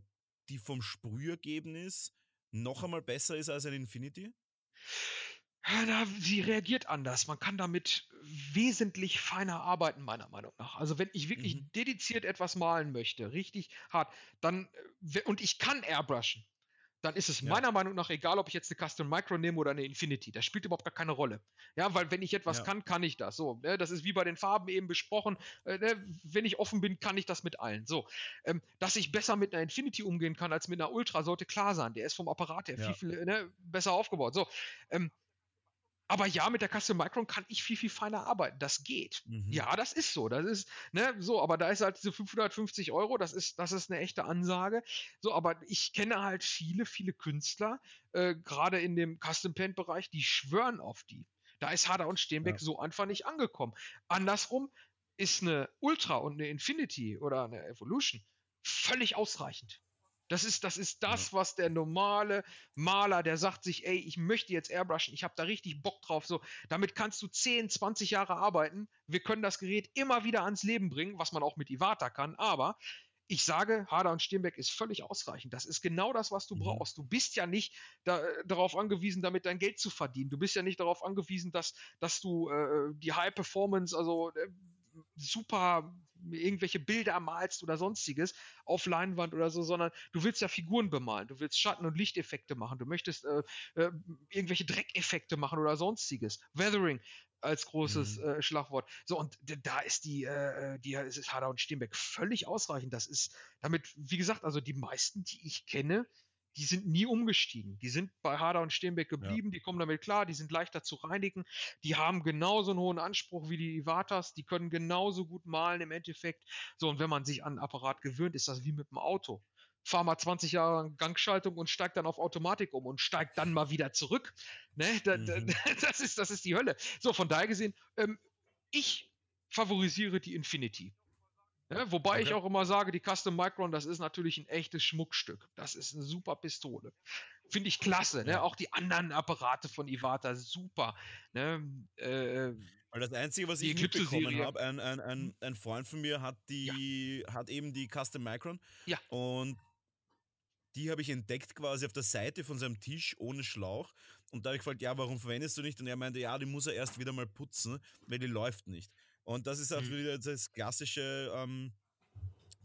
die vom Sprühergebnis noch einmal besser ist als ein Infinity? Ja, sie reagiert anders. Man kann damit wesentlich feiner arbeiten, meiner Meinung nach. Also wenn ich wirklich mhm. dediziert etwas malen möchte, richtig hart, dann, äh, und ich kann airbrushen, dann ist es ja. meiner Meinung nach egal, ob ich jetzt eine Custom Micro nehme oder eine Infinity. Das spielt überhaupt gar keine Rolle. Ja, weil wenn ich etwas ja. kann, kann ich das. So, ne? das ist wie bei den Farben eben besprochen. Äh, ne? Wenn ich offen bin, kann ich das mit allen. So, ähm, dass ich besser mit einer Infinity umgehen kann als mit einer Ultra, sollte klar sein. Der ist vom Apparat her ja. viel, viel ne? besser aufgebaut. So, ähm, aber ja, mit der Custom Micron kann ich viel, viel feiner arbeiten. Das geht. Mhm. Ja, das ist so. Das ist, ne, so, aber da ist halt diese 550 Euro, das ist, das ist eine echte Ansage. So, aber ich kenne halt viele, viele Künstler, äh, gerade in dem Custom Paint Bereich, die schwören auf die. Da ist Hader und Steenbeck ja. so einfach nicht angekommen. Andersrum ist eine Ultra und eine Infinity oder eine Evolution völlig ausreichend. Das ist, das ist das, was der normale Maler, der sagt sich, ey, ich möchte jetzt airbrushen, ich habe da richtig Bock drauf. So, damit kannst du 10, 20 Jahre arbeiten. Wir können das Gerät immer wieder ans Leben bringen, was man auch mit Iwata kann. Aber ich sage, Harder und Stirnbeck ist völlig ausreichend. Das ist genau das, was du mhm. brauchst. Du bist ja nicht da, äh, darauf angewiesen, damit dein Geld zu verdienen. Du bist ja nicht darauf angewiesen, dass, dass du äh, die High Performance, also äh, super irgendwelche Bilder malst oder sonstiges auf Leinwand oder so, sondern du willst ja Figuren bemalen, du willst Schatten- und Lichteffekte machen, du möchtest äh, äh, irgendwelche Dreckeffekte machen oder sonstiges. Weathering als großes mhm. äh, Schlagwort. So, und da ist die, äh, die ist Hader und Steenbeck völlig ausreichend. Das ist damit, wie gesagt, also die meisten, die ich kenne, die sind nie umgestiegen. Die sind bei Harder und Steenbeck geblieben, ja. die kommen damit klar, die sind leichter zu reinigen, die haben genauso einen hohen Anspruch wie die Ivatas, die können genauso gut malen im Endeffekt. So, und wenn man sich an ein Apparat gewöhnt, ist das wie mit dem Auto. Fahr mal 20 Jahre Gangschaltung und steigt dann auf Automatik um und steigt dann mal wieder zurück. Ne? Da, mhm. das, ist, das ist die Hölle. So, von daher gesehen, ähm, ich favorisiere die Infinity. Ja, wobei okay. ich auch immer sage, die Custom Micron, das ist natürlich ein echtes Schmuckstück. Das ist eine super Pistole. Finde ich klasse. Ne? Auch die anderen Apparate von Iwata, super. Ne? Äh, Weil das Einzige, was ich mitbekommen habe, ein, ein, ein, ein, Freund von mir hat die, ja. hat eben die Custom Micron. Ja. Und die habe ich entdeckt quasi auf der Seite von seinem Tisch ohne Schlauch. Und da habe ich gefragt, ja, warum verwendest du nicht? Und er meinte, ja, die muss er erst wieder mal putzen, weil die läuft nicht. Und das ist auch mhm. wieder das klassische, ähm,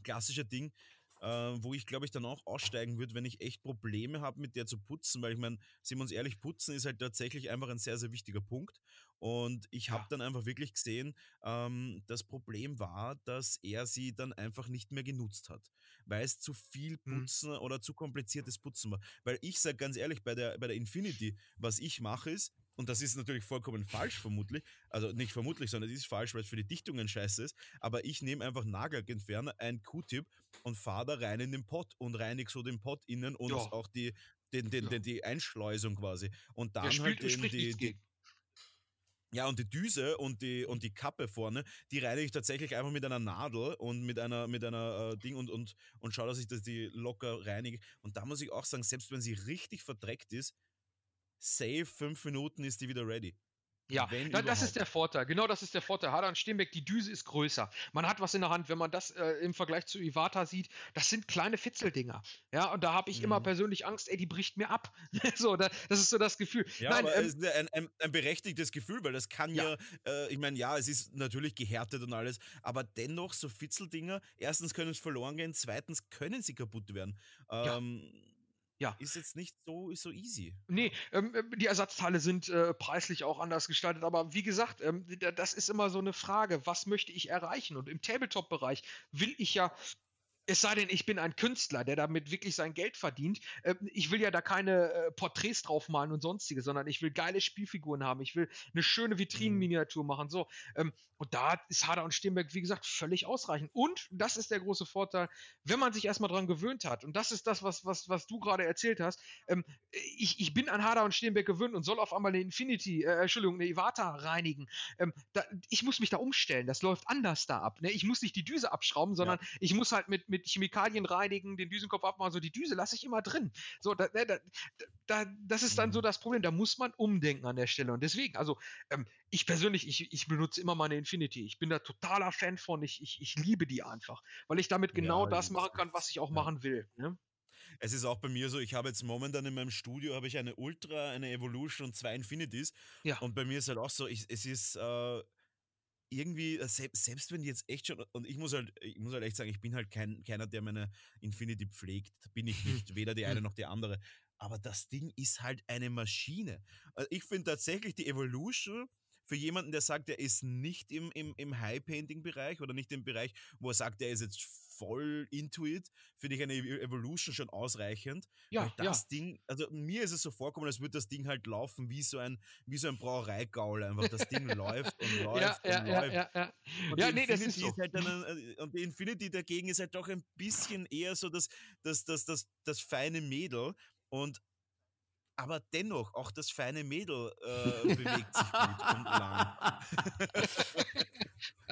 klassische Ding, äh, wo ich glaube ich dann auch aussteigen würde, wenn ich echt Probleme habe, mit der zu putzen, weil ich meine, sind wir uns ehrlich, putzen ist halt tatsächlich einfach ein sehr, sehr wichtiger Punkt. Und ich habe ja. dann einfach wirklich gesehen, ähm, das Problem war, dass er sie dann einfach nicht mehr genutzt hat, weil es zu viel mhm. Putzen mhm. oder zu kompliziertes Putzen war. Weil ich sage ganz ehrlich, bei der, bei der Infinity, was ich mache ist, und das ist natürlich vollkommen falsch vermutlich, also nicht vermutlich, sondern es ist falsch, weil es für die Dichtungen scheiße ist, aber ich nehme einfach Nagellackentferner, ein Q-Tip und fahre da rein in den Pott und reinige so den Pott innen und ja. auch die, den, den, ja. den, die Einschleusung quasi. Und dann halt den, die, die, ja, und die Düse und die, und die Kappe vorne, die reinige ich tatsächlich einfach mit einer Nadel und mit einer, mit einer äh, Ding und, und, und schaue, dass ich das die locker reinige. Und da muss ich auch sagen, selbst wenn sie richtig verdreckt ist, safe fünf Minuten ist die wieder ready. Ja, da, das ist der Vorteil. Genau das ist der Vorteil. Hadan Steenbeck, die Düse ist größer. Man hat was in der Hand. Wenn man das äh, im Vergleich zu Iwata sieht, das sind kleine Fitzeldinger. Ja, und da habe ich mhm. immer persönlich Angst, ey, die bricht mir ab. so, da, das ist so das Gefühl. Ja, Nein, aber ähm, ist ein, ein, ein, berechtigtes Gefühl, weil das kann ja, ja äh, ich meine, ja, es ist natürlich gehärtet und alles, aber dennoch so Fitzeldinger, erstens können es verloren gehen, zweitens können sie kaputt werden. Ähm, ja ja. Ist jetzt nicht so, so easy. Nee, ähm, äh, die Ersatzteile sind äh, preislich auch anders gestaltet, aber wie gesagt, ähm, das ist immer so eine Frage, was möchte ich erreichen? Und im Tabletop-Bereich will ich ja es sei denn, ich bin ein Künstler, der damit wirklich sein Geld verdient. Ähm, ich will ja da keine äh, Porträts draufmalen und sonstige, sondern ich will geile Spielfiguren haben. Ich will eine schöne Vitrinenminiatur machen. So. Ähm, und da ist Hader und Stirnberg, wie gesagt, völlig ausreichend. Und das ist der große Vorteil, wenn man sich erstmal dran gewöhnt hat. Und das ist das, was, was, was du gerade erzählt hast. Ähm, ich, ich bin an Hader und Stirnberg gewöhnt und soll auf einmal eine Infinity, äh, Entschuldigung, eine Ivata reinigen. Da, ich muss mich da umstellen. Das läuft anders da ab. Ne? Ich muss nicht die Düse abschrauben, sondern ja. ich muss halt mit, mit Chemikalien reinigen, den Düsenkopf abmachen, so die Düse lasse ich immer drin. So, da, da, da, das ist dann so das Problem. Da muss man umdenken an der Stelle. Und deswegen, also ähm, ich persönlich, ich, ich benutze immer meine Infinity. Ich bin da totaler Fan von. Ich, ich, ich liebe die einfach, weil ich damit genau ja, das machen kann, was ich auch ja. machen will. Ne? Es ist auch bei mir so, ich habe jetzt momentan in meinem Studio habe ich eine Ultra, eine Evolution und zwei Infinities. Ja. Und bei mir ist halt auch so, ich, es ist äh, irgendwie, äh, selbst, selbst wenn die jetzt echt schon, und ich muss halt, ich muss halt echt sagen, ich bin halt kein, keiner, der meine Infinity pflegt, bin ich nicht, weder die eine hm. noch die andere. aber das Ding ist halt eine Maschine. Also ich finde tatsächlich die Evolution für jemanden, der sagt, er ist nicht im, im, im High-Painting-Bereich oder nicht im Bereich, wo er sagt, er ist jetzt voll into it, finde ich eine Evolution schon ausreichend. Ja, weil das ja. Ding, also mir ist es so vorkommen, als würde das Ding halt laufen wie so ein, wie so ein Brauereigaul einfach. Das Ding läuft und läuft ja, und ja, läuft. Ja, ja, Und ja, nee, das ist so. halt ein, äh, und die Infinity dagegen ist halt doch ein bisschen eher so das, das, das, das, das feine Mädel. Und aber dennoch, auch das feine Mädel äh, bewegt sich gut und lang.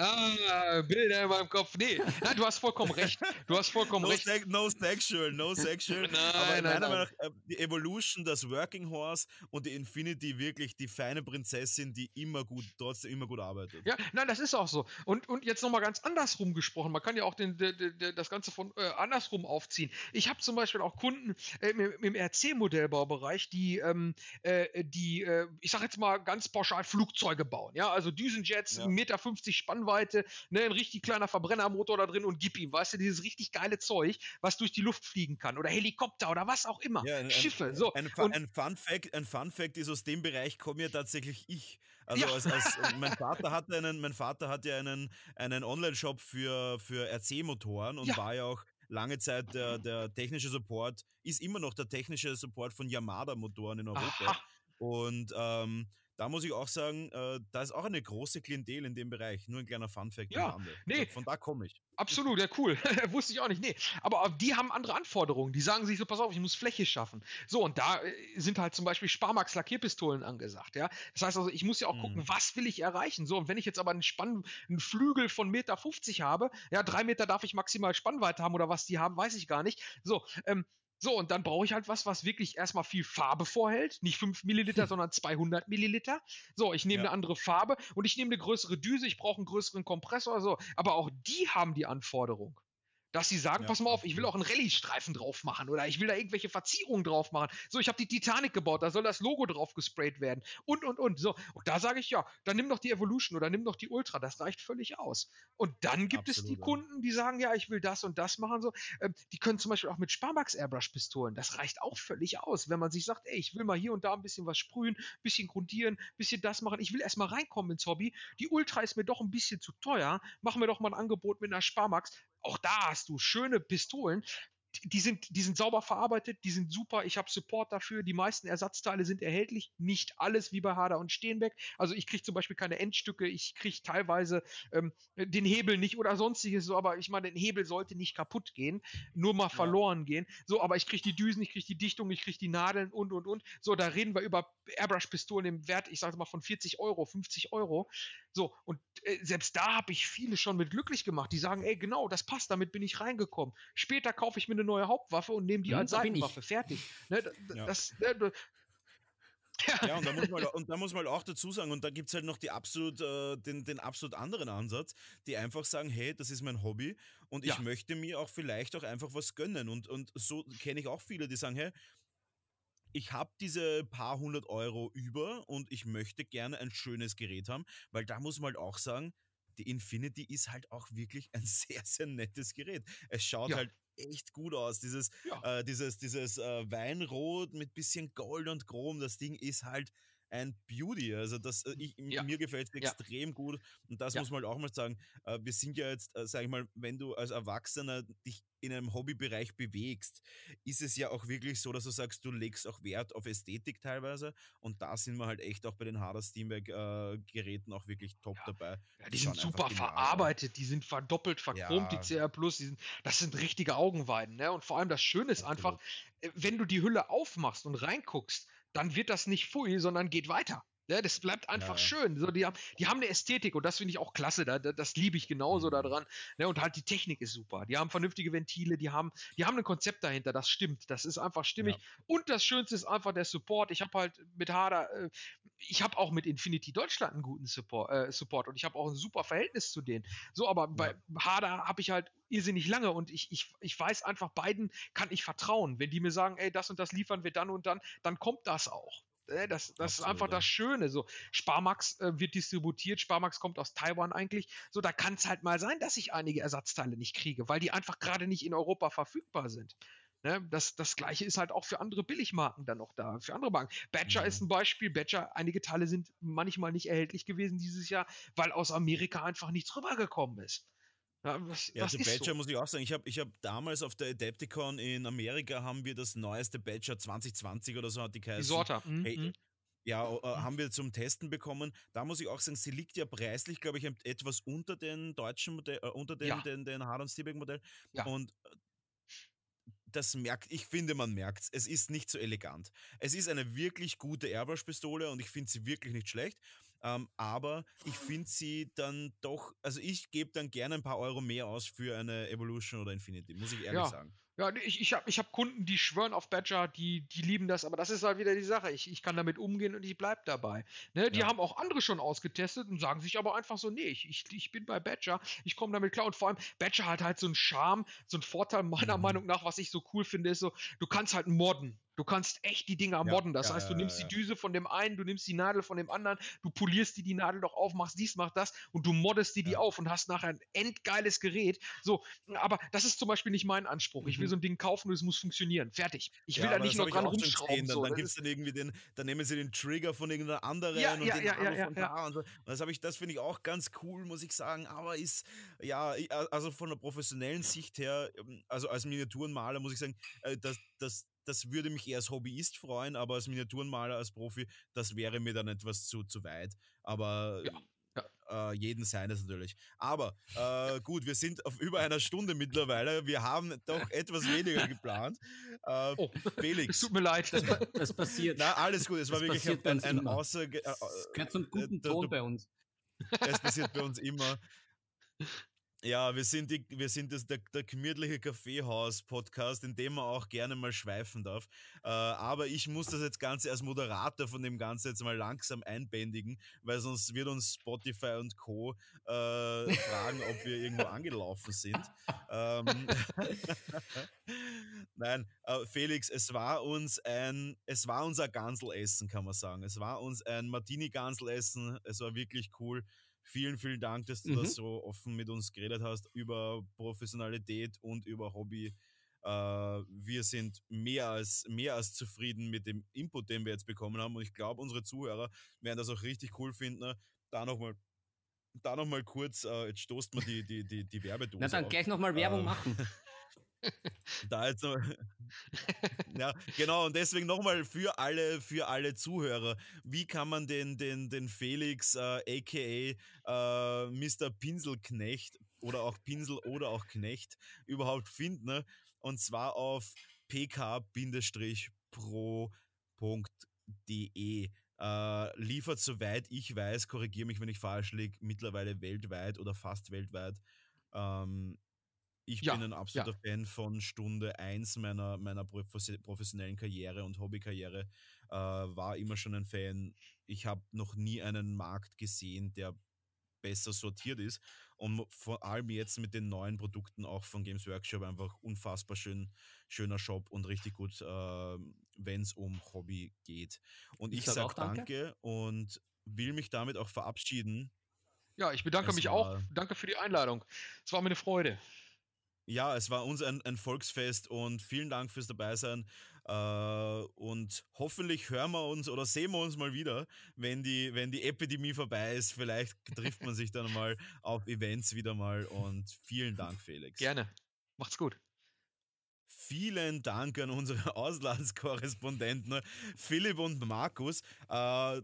Ah, Bilder in meinem Kopf. Nee, nein, du hast vollkommen recht. Du hast vollkommen no recht. Se no sexual, no sexual. nein, Aber nein, nein. Nach, äh, die Evolution, das Working Horse und die Infinity wirklich die feine Prinzessin, die immer gut, trotzdem immer gut arbeitet. Ja, nein, das ist auch so. Und, und jetzt nochmal ganz andersrum gesprochen. Man kann ja auch den, den, den das Ganze von äh, andersrum aufziehen. Ich habe zum Beispiel auch Kunden äh, im, im RC-Modellbaubereich, die, ähm, äh, die äh, ich sag jetzt mal ganz pauschal Flugzeuge bauen. Ja, also Düsenjets, ja. 1,50 Meter Spannweite ne, ein richtig kleiner Verbrennermotor da drin und gib ihm, weißt du, dieses richtig geile Zeug, was durch die Luft fliegen kann oder Helikopter oder was auch immer. Ja, ein, Schiffe, so. Ein, ein, ein, Fun Fact, ein Fun Fact ist, aus dem Bereich komme ja tatsächlich ich. Also ja. als, als, mein Vater hatte einen, mein Vater hat ja einen, einen Online-Shop für, für RC-Motoren und ja. war ja auch lange Zeit der, der technische Support, ist immer noch der technische Support von Yamada-Motoren in Europa. Aha. Und ähm, da muss ich auch sagen, äh, da ist auch eine große Klientel in dem Bereich. Nur ein kleiner Funfact. Ja, nee. Von da komme ich. Absolut, ja, cool. Wusste ich auch nicht. Nee, aber die haben andere Anforderungen. Die sagen sich so, pass auf, ich muss Fläche schaffen. So, und da äh, sind halt zum Beispiel Sparmax Lackierpistolen angesagt, ja. Das heißt also, ich muss ja auch mhm. gucken, was will ich erreichen. So, und wenn ich jetzt aber einen Spann, einen Flügel von Meter 50 habe, ja, drei Meter darf ich maximal Spannweite haben oder was die haben, weiß ich gar nicht. So, ähm, so, und dann brauche ich halt was, was wirklich erstmal viel Farbe vorhält. Nicht 5 Milliliter, sondern 200 Milliliter. So, ich nehme ja. eine andere Farbe und ich nehme eine größere Düse, ich brauche einen größeren Kompressor. So. Aber auch die haben die Anforderung dass sie sagen, ja, pass mal auf, ich will auch einen Rallye-Streifen drauf machen oder ich will da irgendwelche Verzierungen drauf machen. So, ich habe die Titanic gebaut, da soll das Logo drauf gesprayt werden und und und. So, und da sage ich ja, dann nimm doch die Evolution oder nimm doch die Ultra, das reicht völlig aus. Und dann gibt Absolut, es die ja. Kunden, die sagen, ja, ich will das und das machen. So, ähm, die können zum Beispiel auch mit Sparmax Airbrush-Pistolen, das reicht auch völlig aus, wenn man sich sagt, ey, ich will mal hier und da ein bisschen was sprühen, ein bisschen grundieren, ein bisschen das machen. Ich will erstmal reinkommen ins Hobby. Die Ultra ist mir doch ein bisschen zu teuer. Machen wir doch mal ein Angebot mit einer Sparmax auch da hast du schöne Pistolen, die sind, die sind sauber verarbeitet, die sind super. Ich habe Support dafür. Die meisten Ersatzteile sind erhältlich. Nicht alles wie bei Harder und Steenbeck. Also ich kriege zum Beispiel keine Endstücke. Ich kriege teilweise ähm, den Hebel nicht oder sonstiges. So, aber ich meine, der Hebel sollte nicht kaputt gehen, nur mal ja. verloren gehen. So, aber ich kriege die Düsen, ich kriege die Dichtung, ich kriege die Nadeln und und und. So, da reden wir über Airbrush-Pistolen im Wert, ich sage mal von 40 Euro, 50 Euro. So, und äh, selbst da habe ich viele schon mit glücklich gemacht. Die sagen, ey, genau, das passt, damit bin ich reingekommen. Später kaufe ich mir eine neue Hauptwaffe und nehme die hm, als Seitenwaffe. Fertig. Ne, ja. das, ne, ja. ja, und, da muss man, und da muss man auch dazu sagen, und da gibt es halt noch die absolut, äh, den, den absolut anderen Ansatz, die einfach sagen, hey, das ist mein Hobby und ich ja. möchte mir auch vielleicht auch einfach was gönnen. Und, und so kenne ich auch viele, die sagen, hey, ich habe diese paar hundert Euro über und ich möchte gerne ein schönes Gerät haben, weil da muss man halt auch sagen, die Infinity ist halt auch wirklich ein sehr, sehr nettes Gerät. Es schaut ja. halt echt gut aus. Dieses, ja. äh, dieses, dieses äh, Weinrot mit bisschen Gold und Chrom, das Ding ist halt ein Beauty. Also das, äh, ich, ja. mir gefällt es extrem ja. gut und das muss man halt auch mal sagen. Äh, wir sind ja jetzt, äh, sag ich mal, wenn du als Erwachsener dich in einem Hobbybereich bewegst, ist es ja auch wirklich so, dass du sagst, du legst auch Wert auf Ästhetik teilweise und da sind wir halt echt auch bei den Harder Steamback äh, Geräten auch wirklich top ja. dabei. Ja, die, die sind super verarbeitet, die sind verdoppelt verchromt, ja. die CR Plus, die sind, das sind richtige Augenweiden, ne? Und vor allem das Schöne ist Absolut. einfach, wenn du die Hülle aufmachst und reinguckst, dann wird das nicht Pfui, sondern geht weiter. Ja, das bleibt einfach ja. schön. So, die, haben, die haben eine Ästhetik und das finde ich auch klasse. Da, das liebe ich genauso mhm. daran. Ja, und halt die Technik ist super. Die haben vernünftige Ventile, die haben, die haben ein Konzept dahinter, das stimmt. Das ist einfach stimmig. Ja. Und das Schönste ist einfach der Support. Ich habe halt mit Hader, äh, ich habe auch mit Infinity Deutschland einen guten Support, äh, Support und ich habe auch ein super Verhältnis zu denen. So, aber bei Hader habe ich halt irrsinnig lange und ich, ich, ich weiß einfach, beiden kann ich vertrauen. Wenn die mir sagen, ey, das und das liefern wir dann und dann, dann kommt das auch. Äh, das, das ist einfach das Schöne. So, Sparmax äh, wird distributiert, Sparmax kommt aus Taiwan eigentlich. So, da kann es halt mal sein, dass ich einige Ersatzteile nicht kriege, weil die einfach gerade nicht in Europa verfügbar sind. Ne? Das, das gleiche ist halt auch für andere Billigmarken dann noch da, für andere Marken. Badger mhm. ist ein Beispiel. Badger, einige Teile sind manchmal nicht erhältlich gewesen dieses Jahr, weil aus Amerika einfach nichts rübergekommen ist. Ja, was, ja was Badger so? muss ich auch sagen, ich habe ich hab damals auf der Adepticon in Amerika haben wir das neueste Badger 2020 oder so hat die geheißen. Die Sorte. Mhm. Hey, mhm. ja, äh, mhm. haben wir zum Testen bekommen. Da muss ich auch sagen, sie liegt ja preislich, glaube ich, etwas unter den deutschen Modell, äh, unter den, ja. den, den Hard- und Stiebeck-Modell. Ja. Und äh, das merkt, ich finde, man merkt es. Es ist nicht so elegant. Es ist eine wirklich gute Airbrush-Pistole und ich finde sie wirklich nicht schlecht. Ähm, aber ich finde sie dann doch, also ich gebe dann gerne ein paar Euro mehr aus für eine Evolution oder Infinity, muss ich ehrlich ja. sagen. Ja, ich, ich habe ich hab Kunden, die schwören auf Badger, die, die lieben das, aber das ist halt wieder die Sache. Ich, ich kann damit umgehen und ich bleibe dabei. Ne, die ja. haben auch andere schon ausgetestet und sagen sich aber einfach so, nee, ich, ich, ich bin bei Badger, ich komme damit klar. Und vor allem, Badger hat halt so einen Charme, so einen Vorteil meiner mhm. Meinung nach, was ich so cool finde, ist so, du kannst halt modden. Du kannst echt die Dinger ja, modden. Das ja, heißt, du nimmst die Düse von dem einen, du nimmst die Nadel von dem anderen, du polierst die, die Nadel doch auf, machst dies, machst das und du moddest die, die auf und hast nachher ein endgeiles Gerät. So, aber das ist zum Beispiel nicht mein Anspruch. Ich will mhm. so ein Ding kaufen und es muss funktionieren. Fertig. Ich will da nicht noch dran rumschrauben. Dann, so. dann gibt's dann irgendwie den, dann nehmen sie den Trigger von irgendeiner anderen ja, und ja, den ja, ja, von da und so. Und das habe ich, das finde ich auch ganz cool, muss ich sagen. Aber ist, ja, also von der professionellen Sicht her, ähm, also als Miniaturenmaler muss ich sagen, äh, dass, dass das würde mich eher als Hobbyist freuen, aber als Miniaturenmaler, als Profi, das wäre mir dann etwas zu, zu weit. Aber ja. Ja. Äh, jeden seines natürlich. Aber äh, gut, wir sind auf über einer Stunde mittlerweile. Wir haben doch etwas weniger geplant. Äh, oh, Felix. Es tut mir leid. Das, das passiert. Na, alles gut. Es war wirklich ein, ein Außer. Äh, es gehört zum guten Ton bei uns. Es passiert bei uns immer. Ja, wir sind, die, wir sind das, der, der gemütliche Kaffeehaus-Podcast, in dem man auch gerne mal schweifen darf. Äh, aber ich muss das jetzt Ganze als Moderator von dem Ganzen jetzt mal langsam einbändigen, weil sonst wird uns Spotify und Co. Äh, fragen, ob wir irgendwo angelaufen sind. Ähm, Nein, äh, Felix, es war uns ein, es war unser Ganselessen, kann man sagen. Es war uns ein Martini-Ganselessen. Es war wirklich cool. Vielen, vielen Dank, dass du mhm. das so offen mit uns geredet hast über Professionalität und über Hobby. Äh, wir sind mehr als, mehr als zufrieden mit dem Input, den wir jetzt bekommen haben. Und ich glaube, unsere Zuhörer werden das auch richtig cool finden. Da nochmal da noch mal kurz, äh, jetzt stoßt man die, die, die, die Werbedose. Na dann auf. gleich nochmal Werbung äh, machen. Da jetzt noch, ja, genau, und deswegen nochmal für alle, für alle Zuhörer, wie kann man den, den, den Felix, äh, aka äh, Mr. Pinselknecht oder auch Pinsel oder auch Knecht überhaupt finden? Ne? Und zwar auf pk-pro.de. Äh, liefert, soweit ich weiß, korrigiere mich, wenn ich falsch liege, mittlerweile weltweit oder fast weltweit. Ähm, ich ja, bin ein absoluter ja. Fan von Stunde 1 meiner, meiner professionellen Karriere und Hobbykarriere. Äh, war immer schon ein Fan. Ich habe noch nie einen Markt gesehen, der besser sortiert ist. Und vor allem jetzt mit den neuen Produkten auch von Games Workshop einfach unfassbar schön, schöner Shop und richtig gut, äh, wenn es um Hobby geht. Und ich, ich sage danke. danke und will mich damit auch verabschieden. Ja, ich bedanke es mich auch. Danke für die Einladung. Es war mir eine Freude. Ja, es war uns ein, ein Volksfest und vielen Dank fürs Dabeisein. Äh, und hoffentlich hören wir uns oder sehen wir uns mal wieder, wenn die, wenn die Epidemie vorbei ist. Vielleicht trifft man sich dann mal auf Events wieder mal. Und vielen Dank, Felix. Gerne. Macht's gut. Vielen Dank an unsere Auslandskorrespondenten Philipp und Markus. Äh,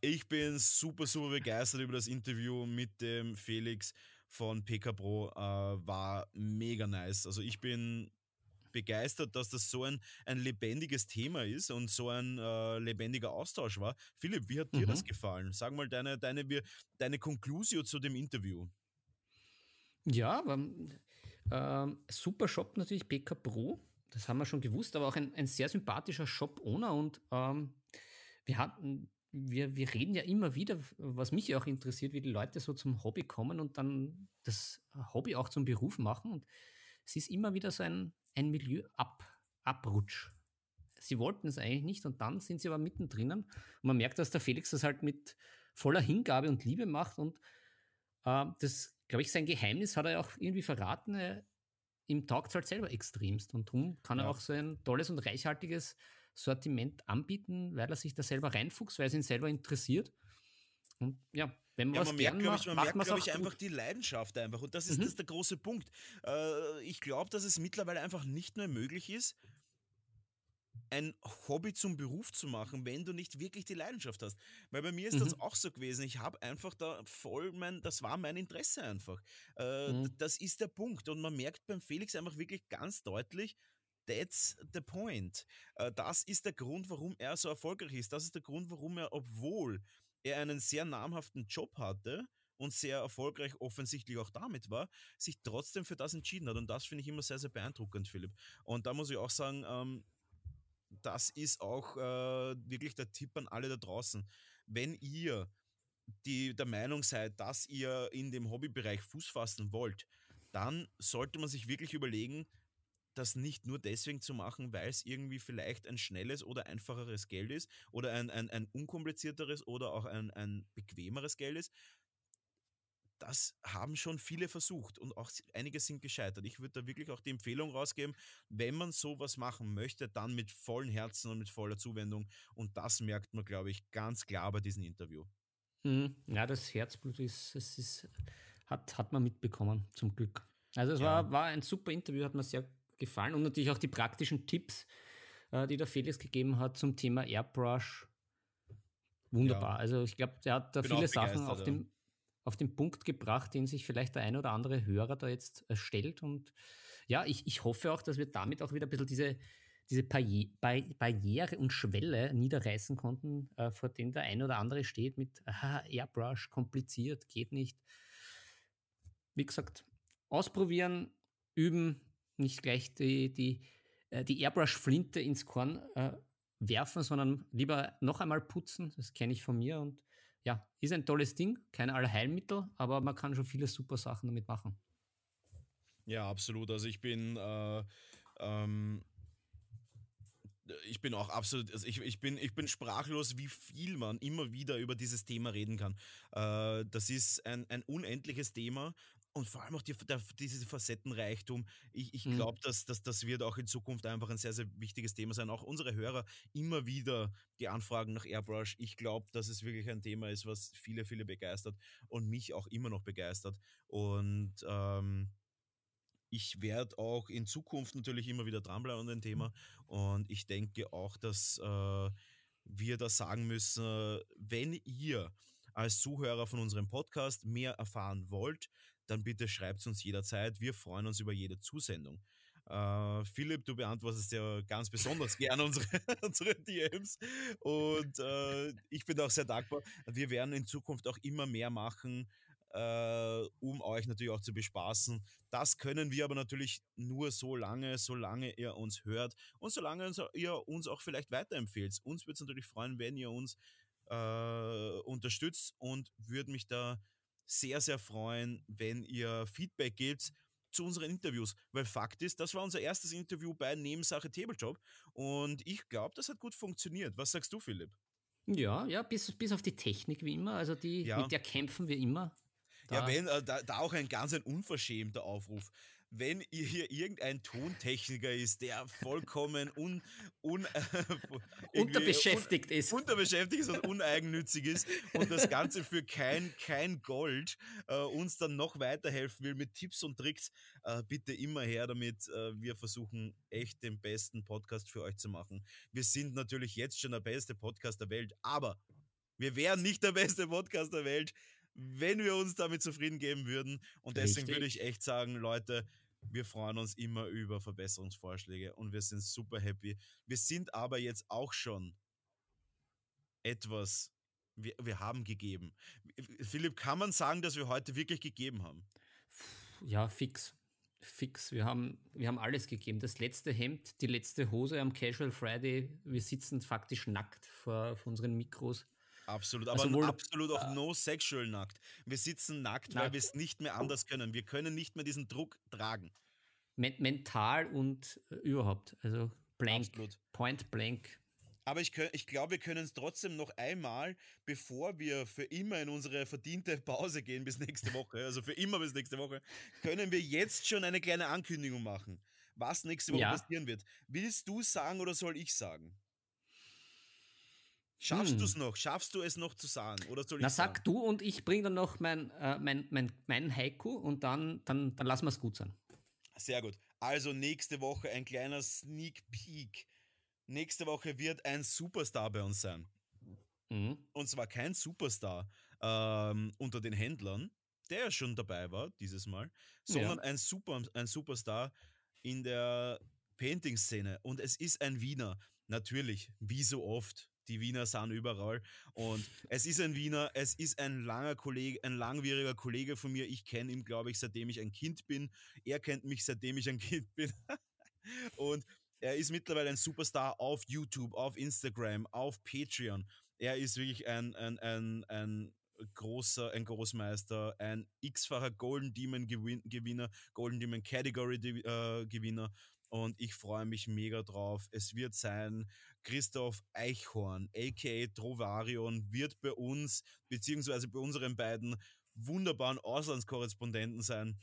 ich bin super, super begeistert über das Interview mit dem Felix von PK Pro äh, war mega nice. Also ich bin begeistert, dass das so ein, ein lebendiges Thema ist und so ein äh, lebendiger Austausch war. Philipp, wie hat dir mhm. das gefallen? Sag mal deine, deine, deine Conclusio zu dem Interview. Ja, aber, ähm, super Shop natürlich, PK Pro. Das haben wir schon gewusst, aber auch ein, ein sehr sympathischer Shop-Owner und ähm, wir hatten wir, wir reden ja immer wieder, was mich ja auch interessiert, wie die Leute so zum Hobby kommen und dann das Hobby auch zum Beruf machen. Und es ist immer wieder so ein, ein Milieu-Abrutsch. Sie wollten es eigentlich nicht und dann sind sie aber mittendrin. Und man merkt, dass der Felix das halt mit voller Hingabe und Liebe macht. Und äh, das, glaube ich, sein Geheimnis hat er auch irgendwie verraten. Er, ihm taugt es halt selber extremst und darum kann ja. er auch so ein tolles und reichhaltiges Sortiment anbieten, weil er sich da selber reinfuchst, weil es ihn selber interessiert. Und ja, wenn man ja, was man merkt, macht, ich, man merkt, glaube ich, einfach die Leidenschaft einfach. Und das ist, mhm. das ist der große Punkt. Äh, ich glaube, dass es mittlerweile einfach nicht mehr möglich ist, ein Hobby zum Beruf zu machen, wenn du nicht wirklich die Leidenschaft hast. Weil bei mir ist mhm. das auch so gewesen. Ich habe einfach da voll mein, das war mein Interesse einfach. Äh, mhm. Das ist der Punkt. Und man merkt beim Felix einfach wirklich ganz deutlich, That's the point. Äh, das ist der Grund, warum er so erfolgreich ist. Das ist der Grund, warum er, obwohl er einen sehr namhaften Job hatte und sehr erfolgreich offensichtlich auch damit war, sich trotzdem für das entschieden hat. Und das finde ich immer sehr, sehr beeindruckend, Philipp. Und da muss ich auch sagen, ähm, das ist auch äh, wirklich der Tipp an alle da draußen. Wenn ihr die, der Meinung seid, dass ihr in dem Hobbybereich Fuß fassen wollt, dann sollte man sich wirklich überlegen, das nicht nur deswegen zu machen, weil es irgendwie vielleicht ein schnelles oder einfacheres Geld ist oder ein, ein, ein unkomplizierteres oder auch ein, ein bequemeres Geld ist. Das haben schon viele versucht und auch einige sind gescheitert. Ich würde da wirklich auch die Empfehlung rausgeben, wenn man sowas machen möchte, dann mit vollen Herzen und mit voller Zuwendung. Und das merkt man, glaube ich, ganz klar bei diesem Interview. Mhm. Ja, das Herzblut ist, es ist, hat, hat man mitbekommen, zum Glück. Also es ja. war, war ein super Interview, hat mir sehr gefallen und natürlich auch die praktischen Tipps, äh, die der Felix gegeben hat zum Thema Airbrush. Wunderbar. Ja. Also ich glaube, der hat da Bin viele Sachen auf, dem, auf den Punkt gebracht, den sich vielleicht der ein oder andere Hörer da jetzt stellt. Und ja, ich, ich hoffe auch, dass wir damit auch wieder ein bisschen diese, diese Barri Barriere und Schwelle niederreißen konnten, äh, vor denen der ein oder andere steht mit aha, Airbrush, kompliziert, geht nicht. Wie gesagt, ausprobieren, üben, nicht gleich die, die, äh, die Airbrush-Flinte ins Korn äh, werfen, sondern lieber noch einmal putzen. Das kenne ich von mir und ja, ist ein tolles Ding. Kein Allheilmittel, aber man kann schon viele super Sachen damit machen. Ja, absolut. Also ich bin äh, ähm, ich bin auch absolut, also ich, ich, bin, ich bin sprachlos, wie viel man immer wieder über dieses Thema reden kann. Äh, das ist ein, ein unendliches Thema und vor allem auch die, der, diese Facettenreichtum. Ich, ich glaube, mhm. dass, dass das wird auch in Zukunft einfach ein sehr, sehr wichtiges Thema sein. Auch unsere Hörer immer wieder die Anfragen nach Airbrush. Ich glaube, dass es wirklich ein Thema ist, was viele, viele begeistert und mich auch immer noch begeistert. Und ähm, ich werde auch in Zukunft natürlich immer wieder dranbleiben an dem Thema. Und ich denke auch, dass äh, wir da sagen müssen, wenn ihr als Zuhörer von unserem Podcast mehr erfahren wollt, dann bitte schreibt uns jederzeit. Wir freuen uns über jede Zusendung. Uh, Philipp, du beantwortest ja ganz besonders gerne unsere, unsere DMs und uh, ich bin auch sehr dankbar. Wir werden in Zukunft auch immer mehr machen, uh, um euch natürlich auch zu bespaßen. Das können wir aber natürlich nur so lange, solange ihr uns hört und solange ihr uns auch vielleicht weiterempfehlt. Uns würde es natürlich freuen, wenn ihr uns unterstützt und würde mich da sehr, sehr freuen, wenn ihr Feedback gebt zu unseren Interviews, weil Fakt ist, das war unser erstes Interview bei Nebensache Tabletop und ich glaube, das hat gut funktioniert. Was sagst du, Philipp? Ja, ja, bis, bis auf die Technik wie immer, also die, ja. mit der kämpfen wir immer. Da. Ja, wenn, äh, da, da, auch ein ganz ein unverschämter Aufruf wenn ihr hier irgendein Tontechniker ist, der vollkommen un, un, äh, unterbeschäftigt un, ist. Unterbeschäftigt ist und uneigennützig ist und das Ganze für kein, kein Gold äh, uns dann noch weiterhelfen will mit Tipps und Tricks, äh, bitte immer her damit. Äh, wir versuchen echt den besten Podcast für euch zu machen. Wir sind natürlich jetzt schon der beste Podcast der Welt, aber wir wären nicht der beste Podcast der Welt, wenn wir uns damit zufrieden geben würden. Und deswegen Richtig. würde ich echt sagen, Leute, wir freuen uns immer über Verbesserungsvorschläge und wir sind super happy. Wir sind aber jetzt auch schon etwas, wir, wir haben gegeben. Philipp, kann man sagen, dass wir heute wirklich gegeben haben? Ja, fix. Fix. Wir haben, wir haben alles gegeben. Das letzte Hemd, die letzte Hose am Casual Friday. Wir sitzen faktisch nackt vor, vor unseren Mikros. Absolut, aber also absolut auch äh, no sexual nackt. Wir sitzen nackt, nackt. weil wir es nicht mehr anders können. Wir können nicht mehr diesen Druck tragen. Men mental und äh, überhaupt. Also blank, absolut. point blank. Aber ich, ich glaube, wir können es trotzdem noch einmal, bevor wir für immer in unsere verdiente Pause gehen bis nächste Woche, also für immer bis nächste Woche, können wir jetzt schon eine kleine Ankündigung machen, was nächste Woche ja. passieren wird. Willst du sagen oder soll ich sagen? Schaffst hm. du es noch? Schaffst du es noch zu sagen? Oder soll Na, ich sag sagen? du und ich bringe dann noch mein, äh, mein, mein, mein Haiku und dann, dann, dann lassen wir es gut sein. Sehr gut. Also nächste Woche ein kleiner Sneak Peek nächste Woche wird ein Superstar bei uns sein. Mhm. Und zwar kein Superstar ähm, unter den Händlern, der ja schon dabei war dieses Mal, sondern ja. ein, Super, ein Superstar in der Painting-Szene. Und es ist ein Wiener. Natürlich, wie so oft. Die Wiener sind überall. Und es ist ein Wiener, es ist ein langer Kollege, ein langwieriger Kollege von mir. Ich kenne ihn, glaube ich, seitdem ich ein Kind bin. Er kennt mich, seitdem ich ein Kind bin. und er ist mittlerweile ein Superstar auf YouTube, auf Instagram, auf Patreon. Er ist wirklich ein, ein, ein, ein großer, ein Großmeister, ein x-facher Golden Demon Gewinner, Golden Demon Category äh, Gewinner. Und ich freue mich mega drauf. Es wird sein, Christoph Eichhorn, aka Trovarion, wird bei uns, beziehungsweise bei unseren beiden wunderbaren Auslandskorrespondenten sein.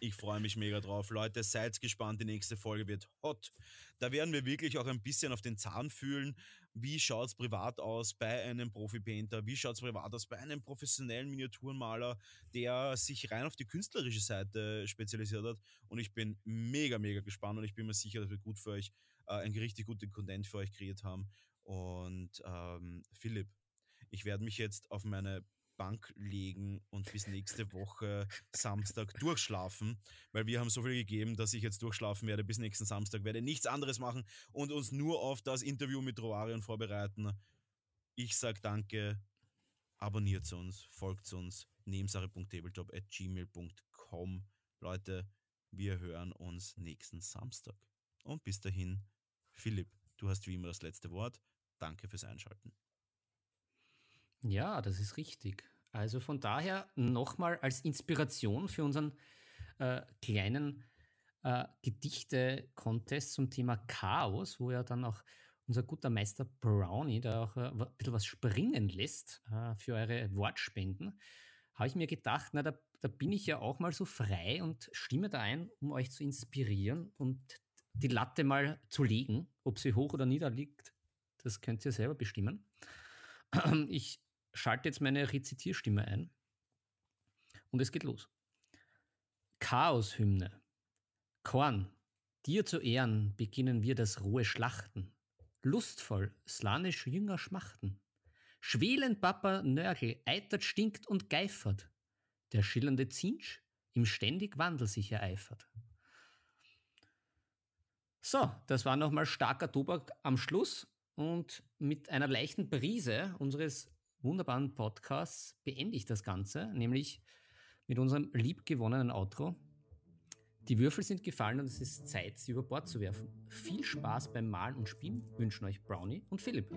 Ich freue mich mega drauf. Leute, seid gespannt. Die nächste Folge wird hot. Da werden wir wirklich auch ein bisschen auf den Zahn fühlen. Wie schaut es privat aus bei einem Profi-Painter? Wie schaut es privat aus bei einem professionellen Miniaturenmaler, der sich rein auf die künstlerische Seite spezialisiert hat? Und ich bin mega, mega gespannt und ich bin mir sicher, dass wir gut für euch, äh, einen richtig guten Content für euch kreiert haben. Und ähm, Philipp, ich werde mich jetzt auf meine Bank legen und bis nächste Woche Samstag durchschlafen, weil wir haben so viel gegeben, dass ich jetzt durchschlafen werde bis nächsten Samstag, werde nichts anderes machen und uns nur auf das Interview mit Roarion vorbereiten. Ich sage danke, abonniert uns, folgt uns, nebensache.tabletop.gmail.com. Leute, wir hören uns nächsten Samstag. Und bis dahin, Philipp, du hast wie immer das letzte Wort. Danke fürs Einschalten. Ja, das ist richtig. Also von daher nochmal als Inspiration für unseren äh, kleinen äh, Gedichte-Contest zum Thema Chaos, wo ja dann auch unser guter Meister Brownie da auch äh, ein bisschen was springen lässt äh, für eure Wortspenden, habe ich mir gedacht, na, da, da bin ich ja auch mal so frei und stimme da ein, um euch zu inspirieren und die Latte mal zu legen. Ob sie hoch oder nieder liegt, das könnt ihr selber bestimmen. Ich schalte jetzt meine Rezitierstimme ein und es geht los. Chaos-Hymne. Korn, dir zu Ehren beginnen wir das rohe Schlachten. Lustvoll, slanisch Jünger schmachten. Schwelend Papa Nörgel eitert, stinkt und geifert. Der schillernde Zinsch im ständig Wandel sich ereifert. So, das war nochmal starker Tobak am Schluss und mit einer leichten Brise unseres wunderbaren Podcasts beende ich das Ganze, nämlich mit unserem liebgewonnenen Outro. Die Würfel sind gefallen und es ist Zeit, sie über Bord zu werfen. Viel Spaß beim Malen und Spielen wünschen euch Brownie und Philipp.